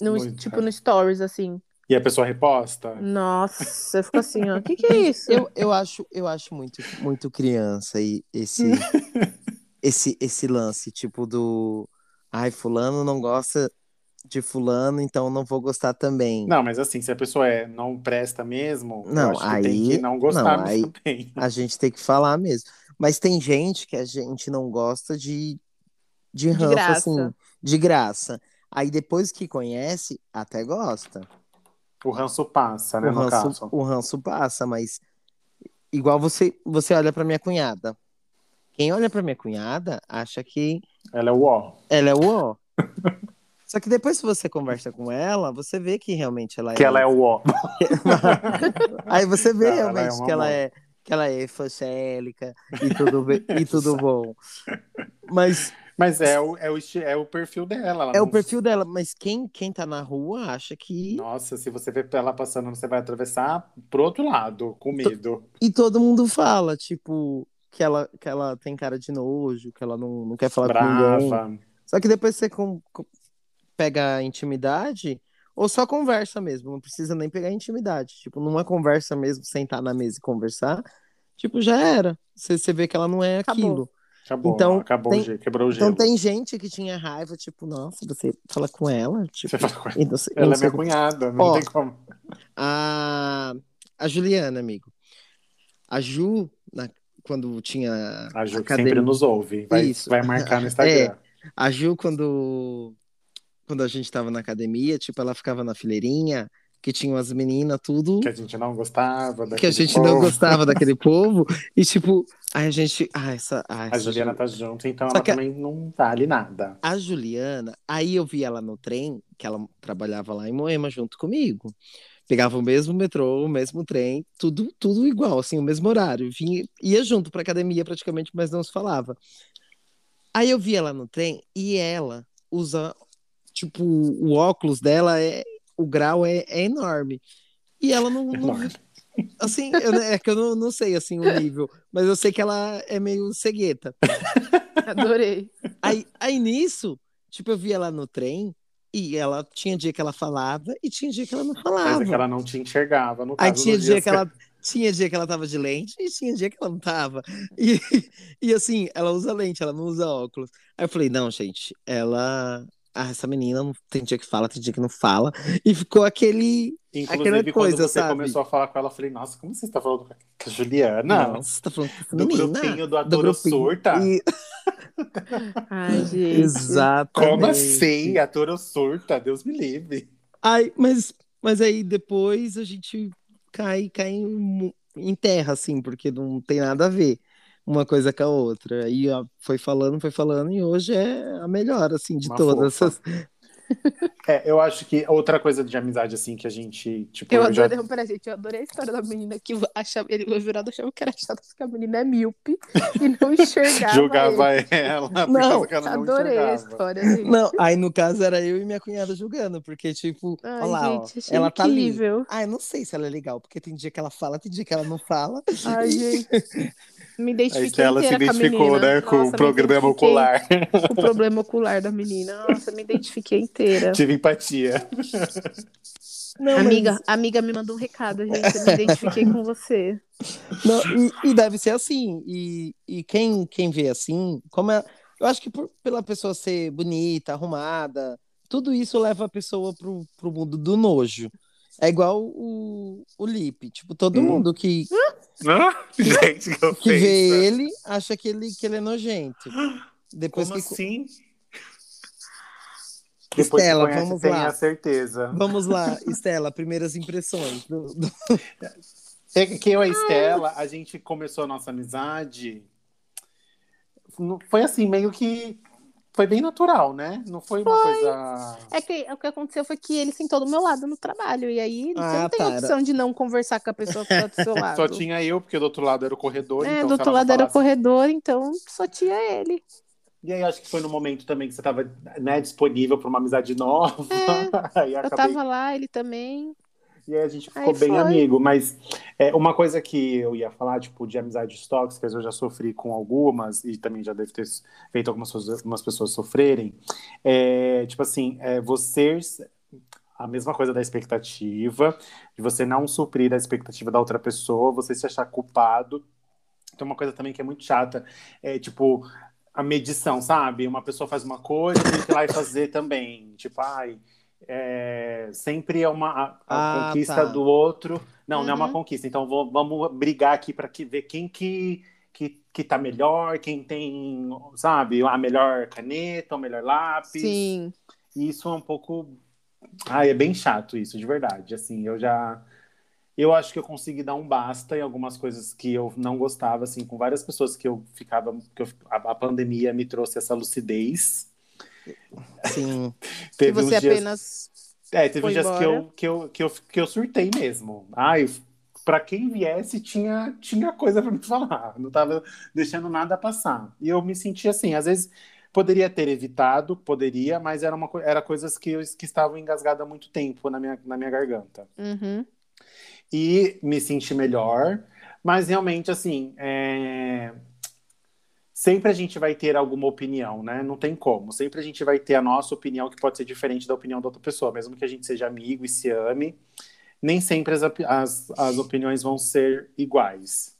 no, Muito. tipo no stories, assim. E a pessoa reposta? Nossa, você fica assim, ó. O que, que é isso? Eu, eu acho, eu acho muito, muito criança e esse, esse, esse lance, tipo, do ai, fulano não gosta de fulano, então não vou gostar também. Não, mas assim, se a pessoa é, não presta mesmo, eu Não, acho que tem aí- que não gostar não, aí- também. A gente tem que falar mesmo. Mas tem gente que a gente não gosta de, de ranço, graça. assim, de graça. Aí depois que conhece, até gosta. O ranço passa, né, o, no ranço, caso. o ranço passa, mas igual você, você olha pra minha cunhada. Quem olha pra minha cunhada acha que Ela é o ó. ela é o ó. Só que depois que você conversa com ela, você vê que realmente ela é. Que ela é o ó. Aí você vê Não, ela é realmente que ela é que ela é evangélica e tudo bem, e tudo bom. Mas Mas é o, é o, é o perfil dela. ela é o não- perfil dela, mas quem quem tá na rua acha que Nossa, se você vê ela passando, você vai atravessar pro outro lado, com medo. e todo mundo fala, tipo, que ela que ela tem cara de nojo, que ela não, não quer falar com ninguém. Brava. Só que depois você com- com- pega intimidade, ou só conversa mesmo, não precisa nem pegar intimidade. Tipo, numa conversa mesmo, sentar na mesa e conversar, tipo, já era. Você, você vê que ela não é Acabou. aquilo. Acabou, Então, acabou tem- o gelo, quebrou o gelo. Então tem gente que tinha raiva, tipo, nossa, você fala com ela, tipo, Você fala com ela. Ela é minha cunhada, não Ó. tem como. a, a Juliana, amigo. A Ju, na- quando tinha A Ju que academia- sempre nos ouve. Vai, Isso. vai marcar no Instagram. A Ju, quando, quando a gente tava na academia, tipo, ela ficava na fileirinha, que tinham as meninas, tudo, Que a gente não gostava. que a daquele gente não povo. gostava daquele povo, e tipo, aí a gente. Ah, essa, ah, A essa Juliana Ju- tá junto, então Só ela a- também não vale nada. A Juliana, aí eu vi ela no trem, que ela trabalhava lá em Moema junto comigo. Pegava o mesmo metrô, o mesmo trem, tudo, tudo igual, assim, o mesmo horário. Vinha, ia junto pra academia praticamente, mas não se falava. Aí eu vi ela no trem e ela usa, tipo, o óculos dela é, o grau é, é enorme. E ela não, não assim, eu- é que eu não, não sei, assim, o nível, mas eu sei que ela é meio cegueta. Adorei. Aí, aí nisso, tipo, eu vi ela no trem e ela tinha dia que ela falava e tinha dia que ela não Mas falava. é que ela não te enxergava. No Aí caso, tinha nos dia que ela tinha dia que ela tava de lente e tinha dia que ela não tava. E, e assim, ela usa lente, ela não usa óculos. Aí eu falei, não, gente, ela. Ah, essa menina não tem dia que fala, tem dia que não fala. E ficou aquele. Inclusive, aquela quando coisa, você sabe? começou a falar com ela, eu falei, nossa, como você está falando com a Juliana? Nossa, você tá falando com essa do menina. grupinho do do Ator grupinho. Surta? E- Ai, gente. Exatamente. Como assim? Ator Surta? Deus me livre. Aí, mas, mas aí depois a gente cai, cai em, em terra, assim, porque não tem nada a ver uma coisa com a outra. Aí foi falando, foi falando, e hoje é a melhor, assim, de Uma todas. fofa. É, eu acho que outra coisa de amizade, assim, que a gente, tipo, Eu eu já- adorei, peraí, gente, eu adorei a história da menina que achava, ele, o jurado achava que era chata porque a menina é míope e não enxergava. julgava ele. ela Não, ela não Adorei a enxergava. história, gente. Não, aí no caso era eu e minha cunhada julgando, porque, tipo, Ai, olha lá, ó, gente, achei ela tá ali. incrível. Ah, eu não sei se ela é legal, porque tem dia que ela fala, tem dia que ela não fala. Ai, gente. Me A identifiquei Estela se inteira com a identificou, menina. né, com Nossa, o identifiquei ocular. Com o problema ocular da menina. Nossa, me identifiquei inteira. Tive empatia. Não, mas- amiga, amiga me mandou um recado, gente. Eu me identifiquei com você. Não, e, e deve ser assim. E, e quem, quem vê assim, como é. Eu acho que por- pela pessoa ser bonita, arrumada, tudo isso leva a pessoa pro, pro mundo do nojo. É igual o, o Lipe. Tipo, todo Hum. mundo que, Ah, gente, que que vê ele acha que ele, que ele é nojento. Depois Como que. assim? Depois Estela, conhece, vamos tem lá. a certeza. Vamos lá, Estela, primeiras impressões. do- do- É que eu e a Estela, a gente começou a nossa amizade. Foi assim, meio que foi bem natural, né? Não foi uma Foi. coisa. É que o que aconteceu foi que ele sentou do meu lado no trabalho. E aí você Ah, não tem tá, opção de não conversar com a pessoa que tá do seu lado. Só tinha eu, porque do outro lado era o corredor. É, então, do outro lado era o falasse- corredor, então só tinha ele. E aí acho que foi no momento também que você estava né, disponível para uma amizade nova. aí Eu acabei tava lá, ele também. E aí a gente ficou Aí bem foi. amigo, mas é, uma coisa que eu ia falar, tipo, de amizades tóxicas, eu já sofri com algumas, e também já deve ter feito algumas, pessoas- algumas pessoas sofrerem. É, tipo assim, é, você. A mesma coisa da expectativa, de você não suprir a expectativa da outra pessoa, você se achar culpado. Tem uma coisa também que é muito chata, é tipo a medição, sabe? Uma pessoa faz uma coisa, tem que ir lá e fazer também. Tipo, ai, é, sempre é uma a, a Ah, conquista tá. do outro. Não, não é uma Uhum. conquista. Então vou- vamos brigar aqui para que, ver quem que, que, que tá melhor, quem tem, sabe, a melhor caneta, o melhor lápis. Sim. E isso é um pouco. Ai, é bem chato isso, de verdade. Assim, eu já. Eu acho que eu consegui dar um basta em algumas coisas que eu não gostava, assim, com várias pessoas que eu ficava. Que eu, a, a pandemia me trouxe essa lucidez. Sim. Que Teve você uns dias. apenas. É, teve uns dias que eu, que, eu, que, eu, que eu surtei mesmo. Ai, pra quem viesse, tinha, tinha coisa pra me falar. Não tava deixando nada passar. E eu me senti assim, às vezes poderia ter evitado, poderia, mas era, uma, era coisas que, eu, que estavam engasgadas há muito tempo na minha, na minha garganta. Uhum. E me senti melhor, mas realmente, assim, é, sempre a gente vai ter alguma opinião, né? Não tem como. Sempre a gente vai ter a nossa opinião, que pode ser diferente da opinião da outra pessoa, mesmo que a gente seja amigo e se ame. Nem sempre as, as, as opiniões vão ser iguais.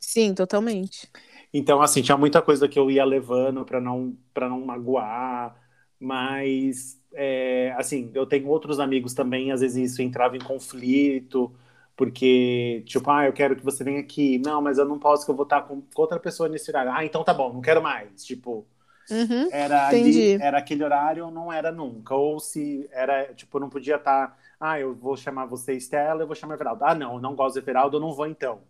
Sim, totalmente. Então, assim, tinha muita coisa que eu ia levando para não, para não magoar, mas, é, assim, eu tenho outros amigos também, às vezes isso entrava em conflito, porque, tipo, ah, eu quero que você venha aqui. Não, mas eu não posso, que eu vou estar com outra pessoa nesse horário. Ah, então tá bom, não quero mais. Tipo, Uhum. era ali, era aquele horário ou não era nunca. Ou se era, tipo, não podia estar, ah, eu vou chamar você Estela, eu vou chamar Everaldo. Ah, não, eu não gosto do Everaldo, eu não vou então.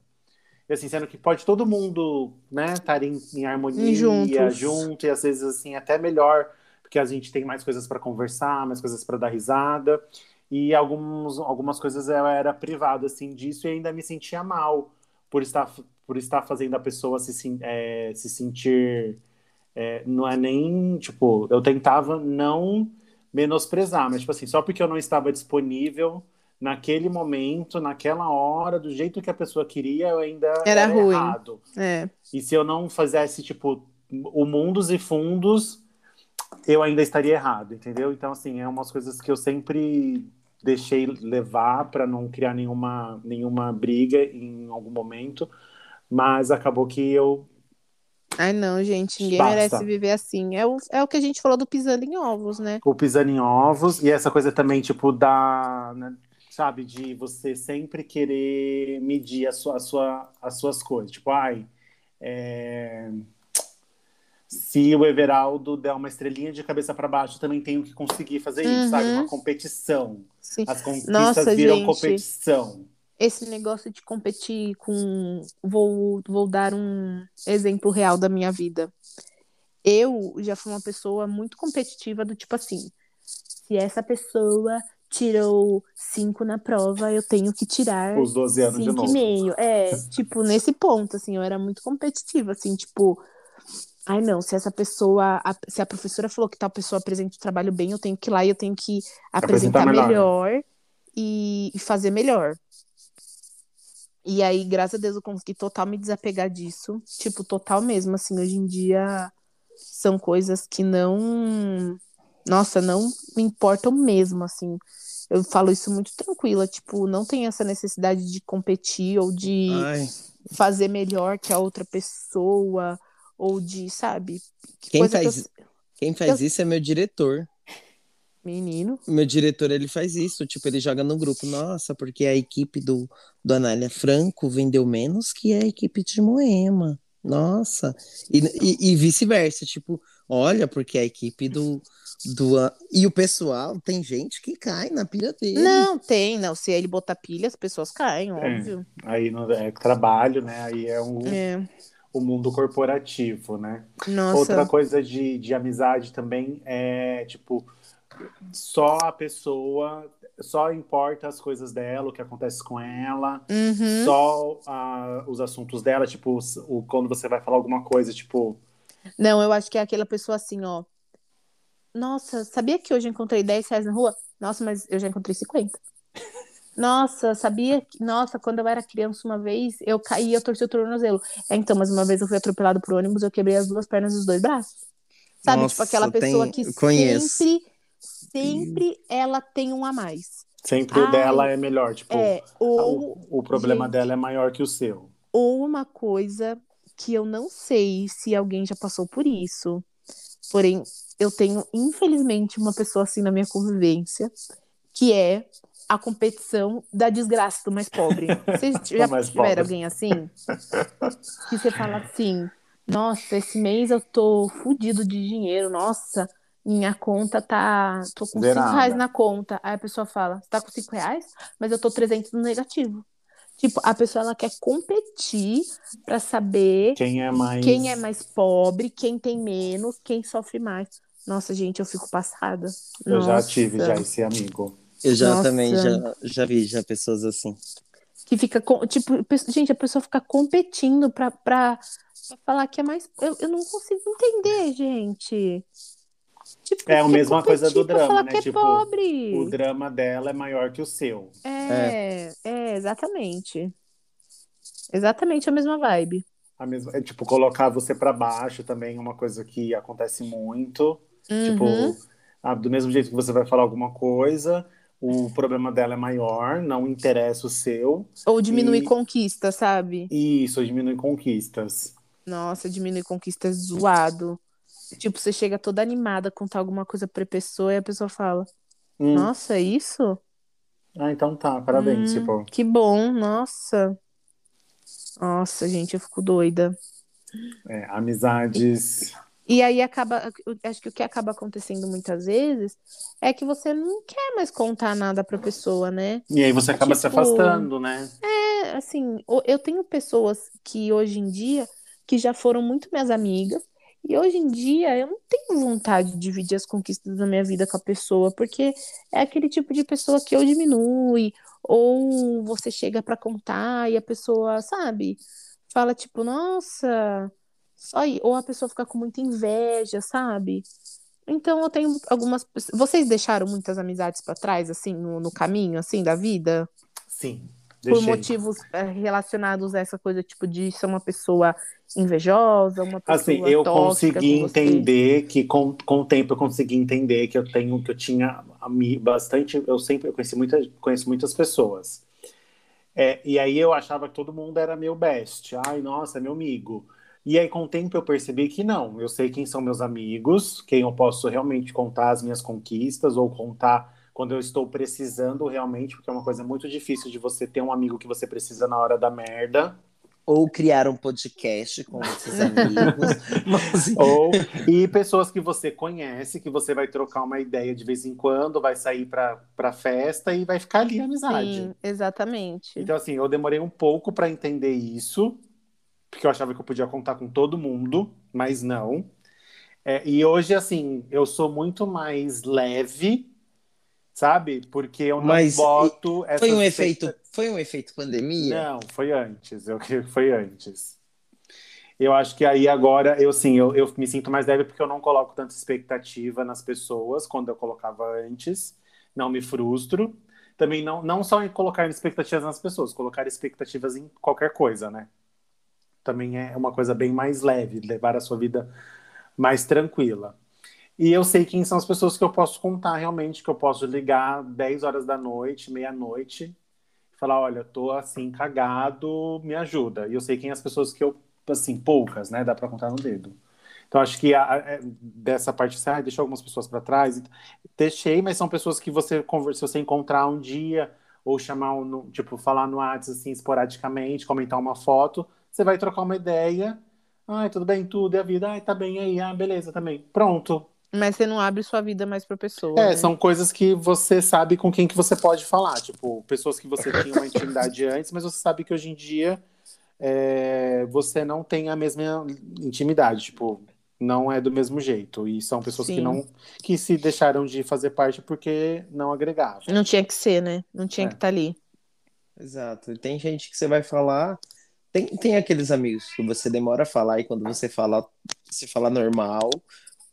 E assim, sendo que pode todo mundo, né, estar em, em harmonia, Juntos. junto, e às vezes, assim, até melhor, porque a gente tem mais coisas para conversar, mais coisas para dar risada. E alguns, algumas coisas eu era privado, assim, disso, e ainda me sentia mal por estar, por estar fazendo a pessoa se, é, se sentir. é, não é nem, tipo, eu tentava não menosprezar, mas, tipo assim, só porque eu não estava disponível naquele momento, naquela hora, do jeito que a pessoa queria, eu ainda Era ruim. errado. É. E se eu não fizesse, tipo, o mundos e fundos, eu ainda estaria errado, entendeu? Então, assim, é umas coisas que eu sempre deixei levar para não criar nenhuma, nenhuma briga em algum momento, mas acabou que eu. Ai, não, gente, ninguém Basta. merece viver assim. É o, é o que a gente falou do pisando em ovos, né? o pisando em ovos, e essa coisa também, tipo, da. né, sabe, de você sempre querer medir a sua, a sua, as suas coisas. Tipo, ai. é, Se o Everaldo der uma estrelinha de cabeça para baixo, também tenho que conseguir fazer isso, Uhum. sabe? Uma competição. Sim. As conquistas Nossa, viram gente. competição. Esse negócio de competir com. Vou, vou dar um exemplo real da minha vida. Eu já fui uma pessoa muito competitiva, do tipo assim: se essa pessoa tirou cinco na prova, eu tenho que tirar Os 12 anos de cinco novo. e meio. É, tipo, nesse ponto, assim, eu era muito competitiva, assim, tipo. Ai, não, se essa pessoa, a- se a professora falou que tal pessoa apresenta o trabalho bem, eu tenho que ir lá e eu tenho que Apresentar apresentar melhor. melhor, e, e fazer melhor. E aí, graças a Deus, eu consegui total me desapegar disso. Tipo, total mesmo, assim, hoje em dia são coisas que não. Nossa, não me importam mesmo, assim. Eu falo isso muito tranquila, tipo, não tem essa necessidade de competir ou de Ai, fazer melhor que a outra pessoa, ou de, sabe? Quem Coisa que faz- eu- quem faz isso é meu diretor. Menino. Meu diretor, ele faz isso, tipo, ele joga no grupo, nossa, porque a equipe do, do Anália Franco vendeu menos que a equipe de Moema. Nossa. E, e, e vice-versa, tipo, olha, porque a equipe do, do. E o pessoal, tem gente que cai na pilha dele. Não, tem, não. Se ele botar pilha, as pessoas caem, óbvio. Aí no é, trabalho, né? Aí é um, É. o mundo corporativo, né? Nossa. Outra coisa de, de amizade também é, tipo, só a pessoa, só importa as coisas dela, o que acontece com ela, Uhum. só ah, os assuntos dela, tipo, o, quando você vai falar alguma coisa, tipo, Não, eu acho que é aquela pessoa assim, ó. Nossa, sabia que hoje eu encontrei 10 reais na rua? Nossa, mas eu já encontrei 50. Nossa, sabia que. Nossa, quando eu era criança uma vez, eu caí e eu torci o tornozelo. É, então, mas uma vez eu fui atropelado por ônibus, eu quebrei as duas pernas dos dois braços. Sabe, tipo, Nossa, aquela pessoa tem- que conheço. sempre, sempre ela tem um a mais. sempre o Ai, dela é melhor, tipo, É, ou o, o problema gente. dela é maior que o seu. ou uma coisa que eu não sei se alguém já passou por isso. Porém, eu tenho, infelizmente, uma pessoa assim na minha convivência, que é a competição da desgraça do mais pobre. Vocês já mais tiveram pobre. alguém assim? Que você fala assim, nossa, esse mês eu tô fudido de dinheiro, nossa, minha conta tá. tô com Zerada. cinco reais na conta. Aí a pessoa fala, você tá com cinco reais? Mas eu tô 300 no negativo. Tipo, a pessoa ela quer competir pra saber Quem é mais. quem é mais pobre, quem tem menos, quem sofre mais. Nossa, gente, eu fico passada. Eu já Nossa. tive já esse amigo. Eu já Nossa. também já, já vi já pessoas assim. Que fica, com- tipo, gente, a pessoa fica competindo pra, pra, pra falar que é mais. Eu, eu não consigo entender, gente. Tipo, É a mesma coisa do drama, falar né? que é Tipo, pobre. O drama dela é maior que o seu. É, é, exatamente. Exatamente a mesma vibe. A mesma, é, tipo, colocar você pra baixo também é uma coisa que acontece muito. Tipo, Uhum. ah, do mesmo jeito que você vai falar alguma coisa, o problema dela é maior, não interessa o seu. Ou diminuir E- conquista, sabe? E isso diminui conquistas. Nossa, diminuir conquista é zoado. Tipo, você chega toda animada a contar alguma coisa pra pessoa e a pessoa fala: Hum, Nossa, é isso? Ah, então tá, parabéns, Hum, tipo. Que bom, nossa. Nossa, gente, eu fico doida. é, amizades. E aí acaba, eu acho que o que acaba acontecendo muitas vezes é que você não quer mais contar nada pra pessoa, né? E aí você acaba se Tipo, afastando, né? É, assim, eu tenho pessoas que hoje em dia que já foram muito minhas amigas e hoje em dia eu não tenho vontade de dividir as conquistas da minha vida com a pessoa, porque é aquele tipo de pessoa que ou diminui ou você chega pra contar e a pessoa, sabe, fala tipo, nossa, só aí, ou a pessoa fica com muita inveja, sabe? Então eu tenho algumas, vocês deixaram muitas amizades pra trás assim no, no caminho assim da vida? Sim, por deixei. motivos é, relacionados a essa coisa, tipo, de ser uma pessoa invejosa, uma pessoa Assim, eu consegui entender que com, com o tempo eu consegui entender que eu tenho que eu tinha bastante, eu sempre eu conheci muita, conheço muitas pessoas. É, e aí eu achava que todo mundo era meu best. Ai, nossa, é meu amigo. E aí com o tempo eu percebi que não, eu sei quem são meus amigos, quem eu posso realmente contar as minhas conquistas ou contar quando eu estou precisando realmente, porque é uma coisa muito difícil de você ter um amigo que você precisa na hora da merda. Ou criar um podcast com esses amigos. Mas, Ou e pessoas que você conhece, que você vai trocar uma ideia de vez em quando, vai sair pra, pra festa e vai ficar ali a amizade. Sim, exatamente. Então, assim, eu demorei um pouco pra entender isso, porque eu achava que eu podia contar com todo mundo, mas não. É, e hoje, assim, eu sou muito mais leve, sabe? Porque eu não Mas boto foi um efeito, foi um efeito pandemia? não, foi antes. Eu creio que foi antes. Eu acho que aí agora, eu sim, eu, eu me sinto mais leve porque eu não coloco tanta expectativa nas pessoas quando eu colocava antes. Não me frustro. Também não, não só em colocar expectativas nas pessoas, colocar expectativas em qualquer coisa, né? Também é uma coisa bem mais leve, levar a sua vida mais tranquila. E eu sei quem são as pessoas que eu posso contar realmente, que eu posso ligar 10 horas da noite, meia-noite, falar, olha, tô assim, cagado, me ajuda. E eu sei quem as pessoas que eu, assim, poucas, né? Dá pra contar no dedo. Então acho que a- a- dessa parte, assim, ah, deixou algumas pessoas pra trás. Deixei, mas são pessoas que você se você encontrar um dia, ou chamar, um, tipo, falar no WhatsApp, assim, esporadicamente, comentar uma foto, você vai trocar uma ideia. Ai, tudo bem, tudo, e a vida? Ai, tá bem aí, ah, beleza, também. Pronto. Mas você não abre sua vida mais pra pessoa. É, né? são coisas que você sabe com quem que você pode falar. Tipo, pessoas que você tinha uma intimidade antes, mas você sabe que hoje em dia é, você não tem a mesma intimidade, tipo, não é do mesmo jeito. E são pessoas que Sim. não que se deixaram de fazer parte porque não agregavam. Não tinha que ser, né? Não tinha É. que estar ali. Exato. E tem gente que você vai falar. Tem, tem aqueles amigos que você demora a falar e quando você fala, você fala normal,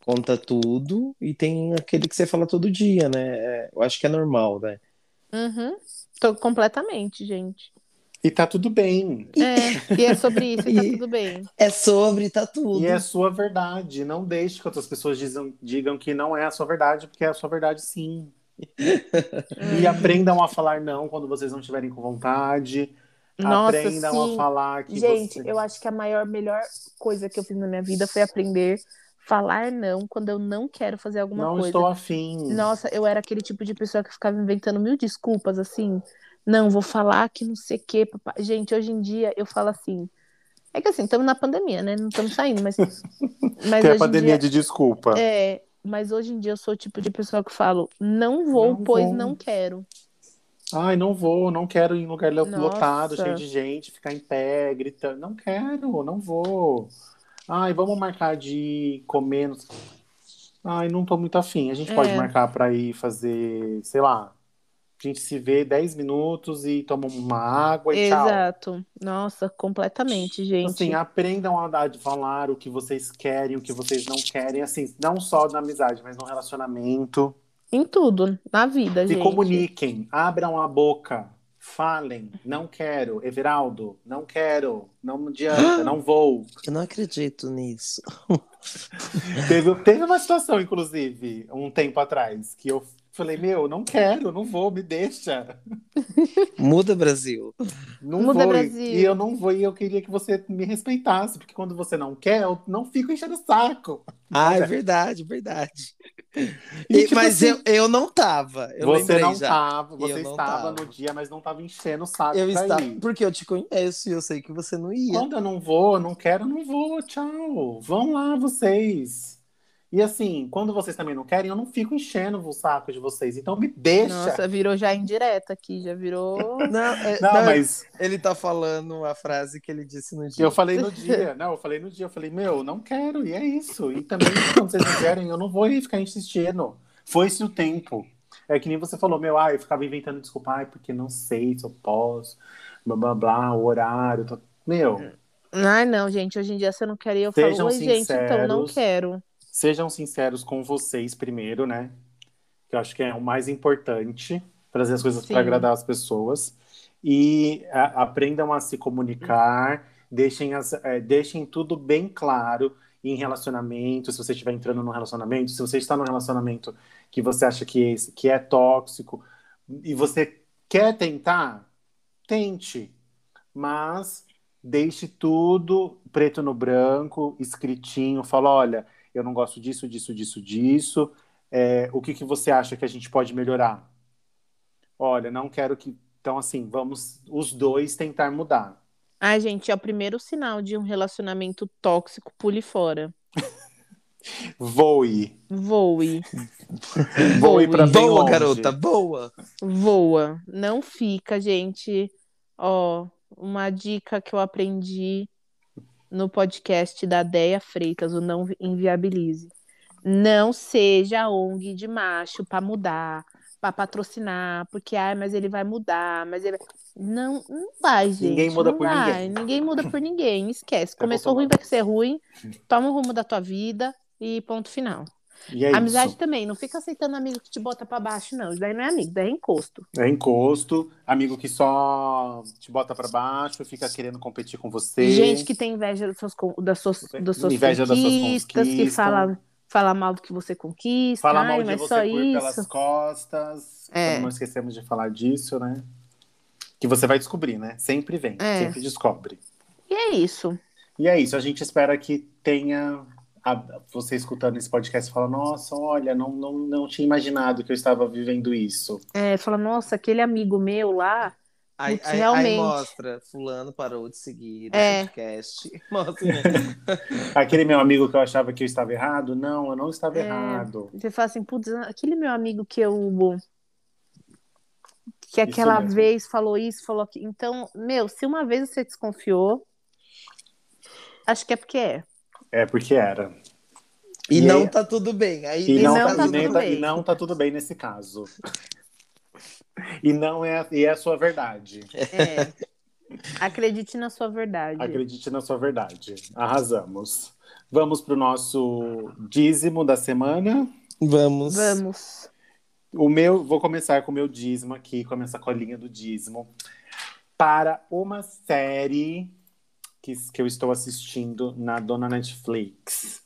conta tudo. E tem aquele que você fala todo dia, né? É, eu acho que é normal, né? Uhum. Tô completamente, gente. E tá tudo bem. É, e é sobre isso e tá E- tudo bem. É sobre, tá tudo. E é sua verdade. Não deixe que outras pessoas dizam, digam que não é a sua verdade, porque é a sua verdade sim. E aprendam a falar não quando vocês não estiverem com vontade. Nossa, aprendam sim. a falar que Gente, você... eu acho que a maior, melhor coisa que eu fiz na minha vida foi aprender falar não quando eu não quero fazer alguma não coisa. estou afim. Nossa, eu era aquele tipo de pessoa que ficava inventando mil desculpas, assim. Não, vou falar que não sei o quê. Gente, hoje em dia eu falo assim. É que assim, estamos na pandemia, né? Não estamos saindo, mas. mas Tem a pandemia dia, de desculpa. É, mas hoje em dia eu sou o tipo de pessoa que falo, não vou, Não pois vou. não quero. Ai, não vou, não quero ir em lugar Nossa. lotado, cheio de gente, ficar em pé, gritando. Não quero, não vou. Ai, vamos marcar de comer. Ai, não tô muito afim. A gente pode É. marcar pra ir fazer, sei lá. A gente se vê 10 minutos e toma uma água e tchau. Exato. Nossa, completamente, gente. Assim, aprendam a dar de falar o que vocês querem, o que vocês não querem, assim, não só na amizade, mas no relacionamento. Em tudo, na vida, Se gente. comuniquem, abram a boca, falem, não quero, Everaldo, não quero, não adianta, não vou. Eu não acredito nisso. Teve, teve uma situação, inclusive, um tempo atrás, que eu falei, meu, não quero, não vou, me deixa. Muda, Brasil. Não Muda, vou. Brasil. E eu não vou, e eu queria que você me respeitasse, porque quando você não quer, eu não fico enchendo o saco. Ah, é verdade, verdade. E, E- tipo mas assim, eu, eu não tava. Eu você não já. tava, você não estava tava. no dia, mas não estava enchendo o saco Eu pra estava. ir. Porque eu te conheço e eu sei que você não ia. Quando eu não vou, eu não quero, eu não vou, tchau. Vão lá vocês. E assim, quando vocês também não querem, eu não fico enchendo o saco de vocês. Então me deixa. Nossa, virou já indireta aqui, já virou. Não, é- não, não, mas ele tá falando a frase que ele disse no dia. eu falei no dia, não, eu falei no dia, eu falei, meu, não quero, e é isso. E também, quando vocês não querem, eu não vou ficar insistindo. Foi-se o tempo. É que nem você falou, meu, ah, eu ficava inventando desculpa, ai, porque não sei se eu posso, blá blá blá, o horário. tô- Meu, Ai, não, gente, hoje em dia você não quer ir, eu Sejam falo, oi, gente, então não sinceros. quero. Sejam sinceros com vocês primeiro, né? Que eu acho que é o mais importante, fazer as coisas para agradar as pessoas. E a- aprendam a se comunicar, deixem, as, eh, deixem tudo bem claro em relacionamento, se você estiver entrando num relacionamento, se você está num relacionamento que você acha que, que é tóxico e você quer tentar, tente. Mas deixe tudo preto no branco, escritinho, fala, olha, eu não gosto disso, disso, disso, disso. É, o que, que você acha que a gente pode melhorar? Olha, não quero que. Então, assim, vamos os dois tentar mudar. Ai, gente, é o primeiro sinal de um relacionamento tóxico, pule fora. Voe. Voe, Voe para bem Boa, longe. garota, boa. voa. Não fica, gente. Ó, uma dica que eu aprendi no podcast da Deia Freitas, o Não Inviabilize. Não seja ONG de macho para mudar, para patrocinar, porque, ai, mas ele vai mudar, mas ele vai... Não, não vai, gente. Ninguém muda não por vai. ninguém. Ninguém muda por ninguém, esquece. Tá Começou bom, ruim, vai ser ruim. Toma o rumo da tua vida e ponto final. E é Amizade isso. também, não fica aceitando amigo que te bota pra baixo, não. Isso daí não é amigo, daí é encosto. É encosto, amigo que só te bota para baixo, fica querendo competir com você. Gente que tem inveja das suas, das suas, das suas Inveja das suas conquistas, que conquistas. fala, fala mal do que você conquista. Fala ai, mal de mas você por isso. pelas costas. É. Não esquecemos de falar disso, né? Que você vai descobrir, né? Sempre vem, É. sempre descobre. E é isso. E é isso, a gente espera que tenha. A- você escutando esse podcast e fala, nossa, olha, não, não, não tinha imaginado que eu estava vivendo isso. É, fala, nossa, aquele amigo meu lá. Aí, aí- aí realmente. mostra, fulano parou de seguir o É. podcast. Mostra, né? Aquele meu amigo que eu achava que eu estava errado, não, eu não estava É. errado. Você fala assim, putz, aquele meu amigo que eu. Que aquela vez falou isso, falou aquilo. Então, meu, se uma vez você desconfiou, Acho que é porque é. É porque era. E, E não aí- tá tudo bem. Aí E não, não tá, tá e tá- bem. e não tá tudo bem nesse caso. E não é, e é a sua verdade. É. Acredite na sua verdade. Acredite na sua verdade. Arrasamos. Vamos pro nosso dízimo da semana. Vamos. Vamos. O meu, vou começar com o meu dízimo aqui, com a minha sacolinha do dízimo, para uma série que, que eu estou assistindo na dona Netflix.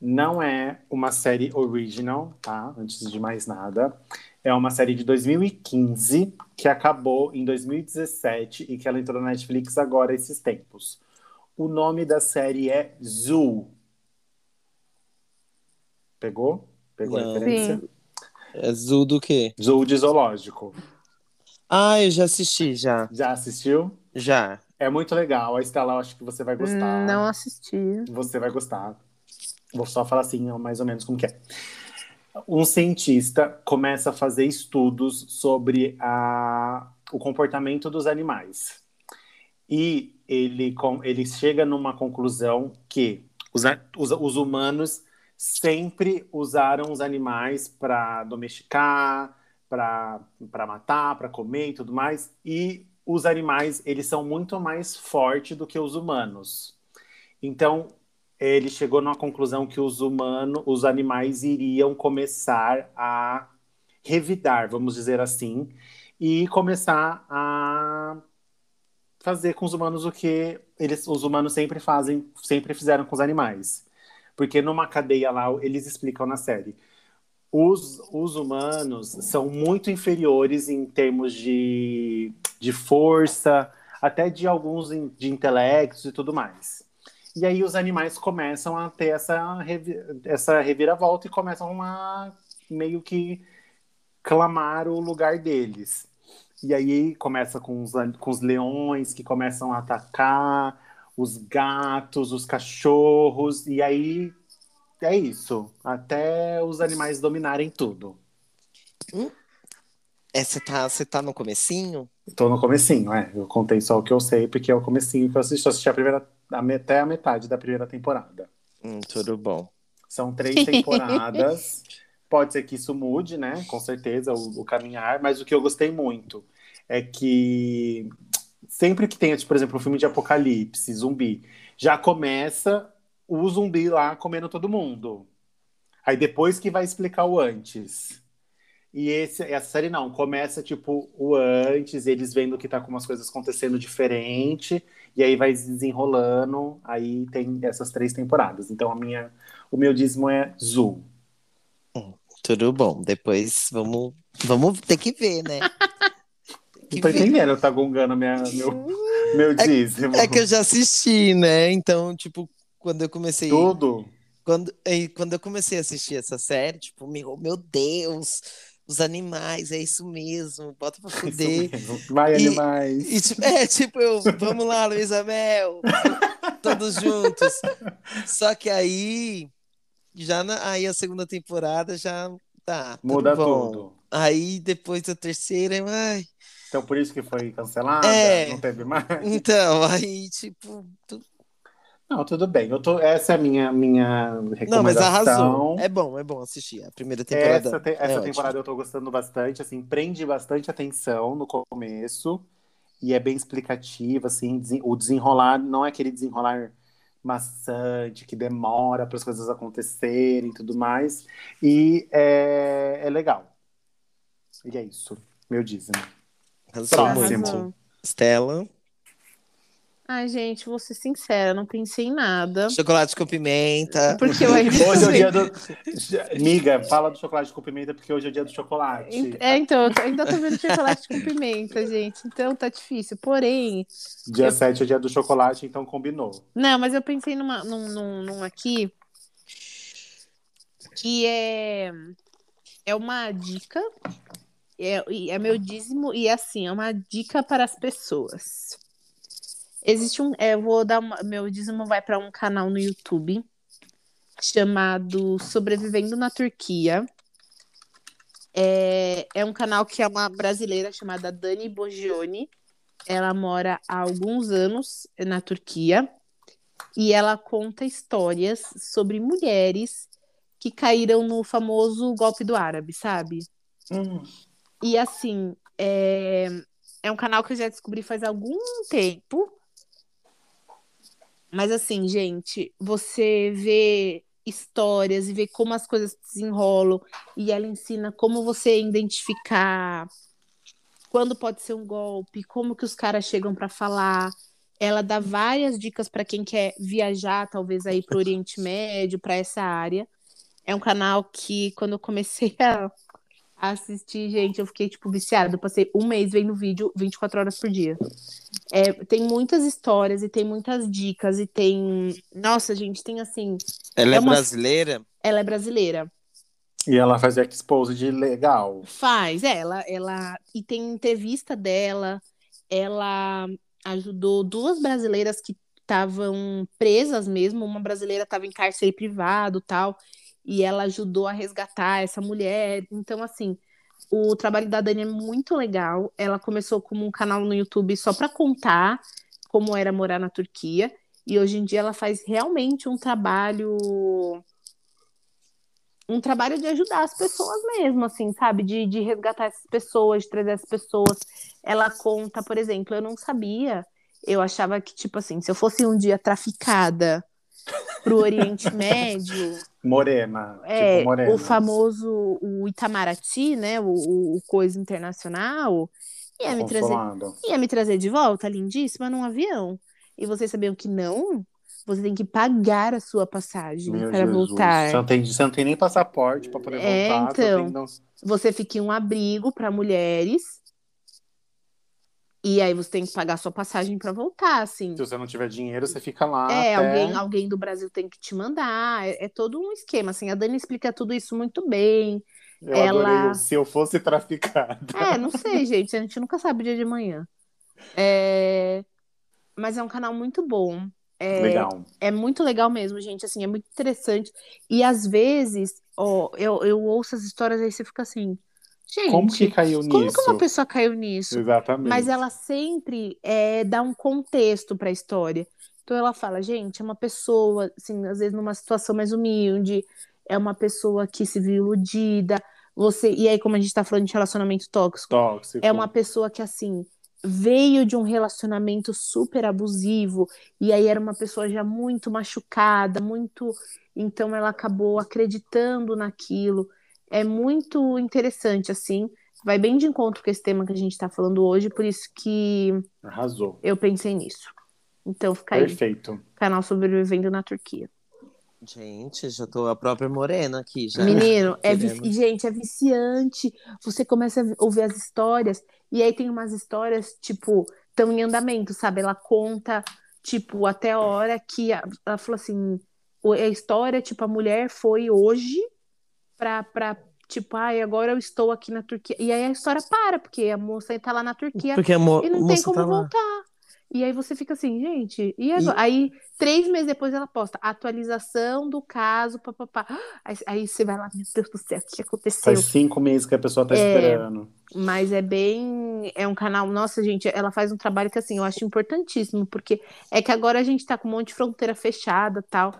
Não é uma série original, tá? Antes de mais nada. É uma série de 2015 que acabou em 2017 e que ela entrou na Netflix agora esses tempos. O nome da série é Zoo. Pegou? Pegou a Não. referência? Sim. É Zoo do quê? Zoo de zoológico. Ah, eu já assisti, já. Já assistiu? Já. É muito legal. A Estela, eu acho que você vai gostar. Não assisti. Você vai gostar. Vou só falar assim, mais ou menos como que é. Um cientista começa a fazer estudos sobre a, o comportamento dos animais. E ele, ele chega numa conclusão que os, os, os humanos sempre usaram os animais para domesticar, para matar, para comer e tudo mais. E os animais, eles são muito mais fortes do que os humanos. Então, ele chegou numa conclusão que os humanos, os animais iriam começar a revidar, vamos dizer assim, e começar a fazer com os humanos o que eles, os humanos sempre fazem, sempre fizeram com os animais. Porque numa cadeia lá, eles explicam na série, os, os humanos são muito inferiores em termos de, de força, até de alguns in- de intelectos e tudo mais. E aí os animais começam a ter essa, essa reviravolta e começam a meio que clamar o lugar deles. E aí começa com os, com os leões que começam a atacar, os gatos, os cachorros, e aí é isso. Até os animais dominarem tudo. É, você tá, tá no comecinho? Tô no comecinho, é. Eu contei só o que eu sei, porque é o comecinho que eu assisti. Eu assisti a primeira, até a metade da primeira temporada. Hum, tudo bom. São três temporadas. Pode ser que isso mude, né? Com certeza, o, o caminhar. Mas o que eu gostei muito é que sempre que tem, tipo, por exemplo, um filme de apocalipse, zumbi, já começa o zumbi lá comendo todo mundo. Aí depois que vai explicar o antes. E esse, essa série não, começa tipo o antes, eles vendo que tá com umas coisas acontecendo diferente, e aí vai desenrolando, aí tem essas três temporadas. Então a minha, o meu dízimo é Zoo. Tudo bom. Depois vamos, vamos ter que ver, né? Não tô entendendo, tá gongando minha, meu, meu dízimo. É que eu já assisti, né? Então, tipo, quando eu comecei. Tudo? Quando, quando eu comecei a assistir essa série, tipo, meu, meu Deus, os animais, é isso mesmo, bota pra Isso fuder. mesmo. Vai, E- animais. E, tipo, é, tipo, eu, vamos lá, Luísa Mel, todos juntos. Só que aí, já na, aí a segunda temporada já tá. tudo Muda bom. tudo. Aí depois da terceira, eu, ai, Então por isso que foi cancelada, É. não teve mais. então, aí, tipo, tu- Não, tudo bem. Eu tô, essa é a minha, minha recomendação. não, mas arrasou. É bom, é bom assistir. A primeira temporada. Essa, te- é essa temporada eu tô gostando bastante, assim, prende bastante atenção no começo e é bem explicativa, assim, o desenrolar não é aquele desenrolar maçante que demora para as coisas acontecerem e tudo mais, e é, é legal. E é isso, meu dízimo. Próximo. muito. Ai, gente, vou ser sincera, não pensei em nada. chocolate com pimenta. Porque eu ainda Hoje é o dia do. Miga, fala do chocolate com pimenta, porque hoje é o dia do chocolate. É, então, eu tô- ainda tô vendo chocolate com pimenta, gente. Então tá difícil. Porém, Dia 7 é o dia do chocolate, então combinou. não, mas eu pensei numa, num, num, num aqui que é, é uma dica. É, e é meu dízimo, e assim, é uma dica para as pessoas. Existe um. é, eu vou dar uma, meu dízimo vai para um canal no YouTube chamado Sobrevivendo na Turquia. É, é um canal que é uma brasileira chamada Dani Bogioni. Ela mora há alguns anos na Turquia. E ela conta histórias sobre mulheres que caíram no famoso golpe do árabe, sabe? Hum. E assim, é, é um canal que eu já descobri faz algum tempo. Mas assim, gente, você vê histórias e vê como as coisas se desenrolam e ela ensina como você identificar quando pode ser um golpe, como que os caras chegam para falar. Ela dá várias dicas para quem quer viajar, talvez aí para o Oriente Médio, para essa área. É um canal que quando eu comecei a assistir, gente, eu fiquei, tipo, viciada. Eu passei um mês vendo vídeo 24 horas por dia. É, tem muitas histórias e tem muitas dicas e tem... Nossa, gente, tem assim... Ela é, É uma- brasileira? Ela é brasileira. E ela faz expose de legal. Faz, é, ela, ela... E tem entrevista dela. Ela ajudou duas brasileiras que estavam presas mesmo. Uma brasileira estava em cárcere privado tal. E ela ajudou a resgatar essa mulher. Então, assim, o trabalho da Dani é muito legal. Ela começou como um canal no YouTube só para contar como era morar na Turquia. E hoje em dia ela faz realmente um trabalho. Um trabalho de ajudar as pessoas mesmo, assim, sabe? De, de resgatar essas pessoas, de trazer essas pessoas. Ela conta, por exemplo, eu não sabia. Eu achava que, tipo assim, se eu fosse um dia traficada pro Oriente Médio, Morena. é, tipo morena. o famoso o Itamaraty, né? O, o, o coisa internacional, ia me trazer, ia me trazer de volta, lindíssima, num avião. E vocês sabiam que não? Você tem que pagar a sua passagem Meu para Jesus. voltar. Você não, tem, você não tem nem passaporte pra poder É, voltar. então. dar- Você fica em um abrigo para mulheres. E aí você tem que pagar sua passagem para voltar, assim. Se você não tiver dinheiro, você fica lá. É, até... alguém, alguém do Brasil tem que te mandar. É, é todo um esquema, assim. A Dani explica tudo isso muito bem. Eu ela- adorei se eu fosse traficada. É, não sei, gente. A gente nunca sabe o dia de amanhã. É, Mas é um canal muito bom. É, Legal. é muito legal mesmo, gente. Assim, é muito interessante. E às vezes, ó, eu, eu ouço as histórias aí você fica assim, gente, Como que caiu como nisso? que uma pessoa caiu nisso? Exatamente. Mas ela sempre é, dá um contexto para a história. Então ela fala, gente, é uma pessoa, assim, às vezes numa situação mais humilde, é uma pessoa que se viu iludida. Você, e aí, como a gente tá falando de relacionamento tóxico, Tóxico. é uma pessoa que, assim, veio de um relacionamento super abusivo, e aí era uma pessoa já muito machucada, muito. Então ela acabou acreditando naquilo. É muito interessante, assim. Vai bem de encontro com esse tema que a gente tá falando hoje, por isso que Arrasou. eu pensei nisso. Então fica aí, Perfeito. canal sobrevivendo na Turquia. Gente, já tô a própria morena aqui, já. Menino, é gente, é viciante. Você começa a ouvir as histórias, e aí tem umas histórias, tipo, estão em andamento, sabe? Ela conta, tipo, até a hora que a- ela falou assim: a história, tipo, a mulher foi hoje pra, pra tipo, ai, agora eu estou aqui na Turquia. E aí a história para, porque a moça tá lá na Turquia Porque a mo e não tem como tá lá. voltar. E aí você fica assim, gente, e agora? Aí, três meses depois, ela posta atualização do caso, papapá. Aí, aí você vai lá, meu Deus do céu, o que aconteceu? Faz cinco meses que a pessoa tá É. esperando. Mas é bem. É um canal. Nossa, gente, ela faz um trabalho que, assim, eu acho importantíssimo, porque é que agora a gente tá com um monte de fronteira fechada tal.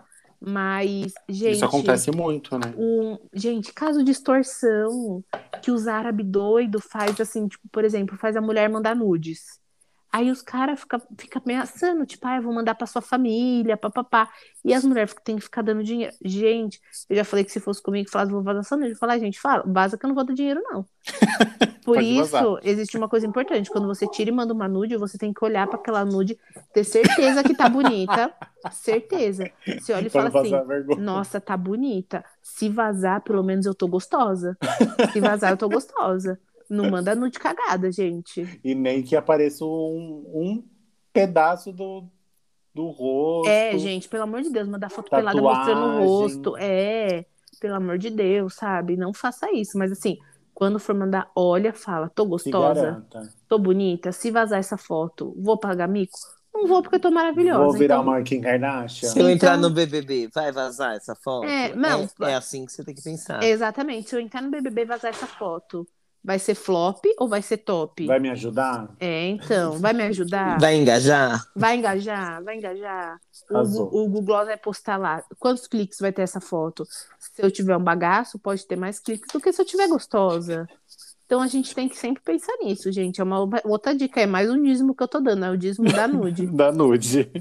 Mas, gente. Isso acontece muito, né? um, gente, caso de extorsão que os árabes doido faz assim, tipo, por exemplo, faz a mulher mandar nudes. Aí os caras ficam fica ameaçando, tipo, ah, eu vou mandar pra sua família, papapá. E as mulheres têm que ficar dando dinheiro. Gente, eu já falei que se fosse comigo, falasse, vou vazar nude. Eu falei, ah, gente, fala, vaza que eu não vou dar dinheiro, não. Por Pode isso, vazar. existe uma coisa importante. Quando você tira e manda uma nude, você tem que olhar pra aquela nude, ter certeza que tá bonita. certeza. Você olha e fala assim, nossa, tá bonita. Se vazar, pelo menos eu tô gostosa. Se vazar, eu tô gostosa. Não manda nude cagada, gente. E nem que apareça um, um pedaço do, do rosto. É, gente, pelo amor de Deus, mandar foto pelada mostrando o Tatuagem. rosto. É, pelo amor de Deus, sabe? Não faça isso. Mas assim, quando for mandar, olha, fala, tô gostosa, tô bonita. Se vazar essa foto, vou pagar mico? Não vou porque eu tô maravilhosa. Vou virar então... uma Kim Kardashian. Se eu entrar Então- no BBB, vai vazar essa foto? É, não. É, é assim que você tem que pensar. Exatamente. Se eu entrar no BBB e vazar essa foto, Vai ser flop ou vai ser top? Vai me ajudar? É, então, vai me ajudar? Vai engajar? Vai engajar, vai engajar. O, o Google vai postar lá. Quantos cliques vai ter essa foto? Se eu tiver um bagaço, pode ter mais cliques do que se eu tiver gostosa. Então a gente tem que sempre pensar nisso, gente. É uma outra dica, é mais um dízimo que eu tô dando, é o dízimo da nude. Da nude.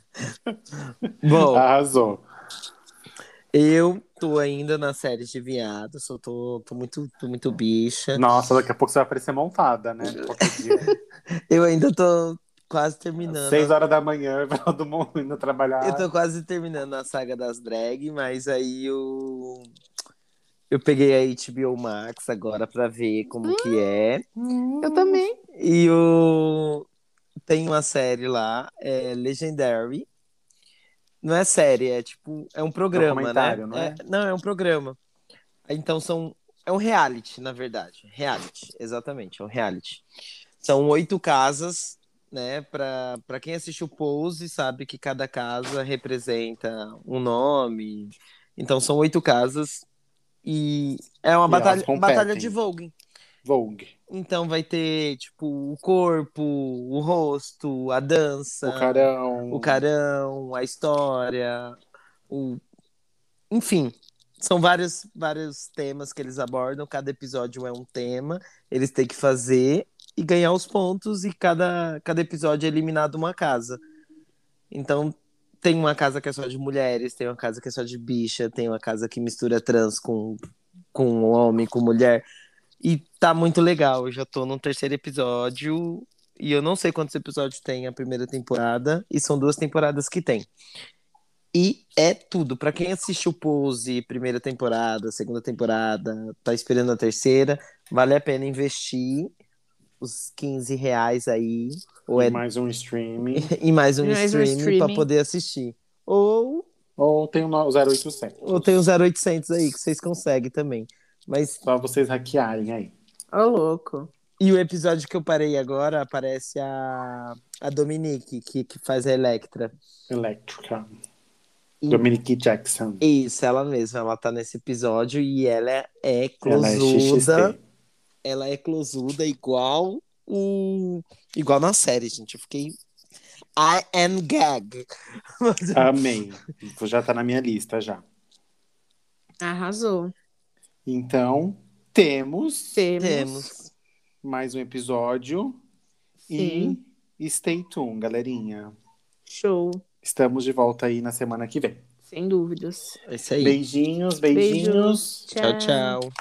Bom, Arrasou. eu tô ainda na série de viado, só tô, tô muito, tô muito bicha. Nossa, daqui a pouco você vai aparecer montada, né? Eu ainda tô quase terminando. Seis horas da manhã, todo mundo indo trabalhar. Eu tô quase terminando a saga das drag, mas aí eu. Eu peguei a HBO Max agora pra ver como que é. Eu também. E o... tem uma série lá, é Legendary. Não é série, é tipo. É um programa, né? Documentário, não é? Não, é um programa. Então são. É um reality, na verdade. Reality, exatamente, é um reality. São oito casas, né? Pra, pra quem assistiu Pose, sabe que cada casa representa um nome. Então são oito casas. E é uma E batalha, batalha de Vogue. Vogue. Então vai ter, tipo, o corpo, o rosto, a dança, O carão. o carão, a história, o... Enfim, são vários, vários temas que eles abordam, cada episódio é um tema, eles têm que fazer e ganhar os pontos, e cada, cada episódio é eliminado uma casa. Então, tem uma casa que é só de mulheres, tem uma casa que é só de bicha, tem uma casa que mistura trans com, com homem, com mulher. E tá muito legal. Eu já tô no terceiro episódio. E eu não sei quantos episódios tem a primeira temporada. E são duas temporadas que tem. E é tudo. Pra quem assistiu Pose, primeira temporada, segunda temporada, tá esperando a terceira, vale a pena investir os 15 reais aí. Ou é Mais um streaming. e mais um Mais um streaming pra streaming. poder assistir. Ou, Ou tem o no- 0800. ou tem o 0800 aí que vocês conseguem também. Mas Só vocês hackearem aí. Ô, louco. E o episódio que eu parei agora aparece a, a Dominique, que, que faz a Electra. Electrica. E- Dominique Jackson. Isso, ela mesma, ela tá nesse episódio e ela é Ela é closuda. Ela é closuda igual o. igual na série, gente. Eu fiquei. I am gag. Amei. Já tá na minha lista já. Arrasou. Então, temos Temos. Temos. mais um episódio. Sim. E stay tuned, galerinha. Show. Estamos de volta aí na semana que vem. Sem dúvidas. É isso aí. Beijinhos, beijinhos. Beijo. tchau. tchau.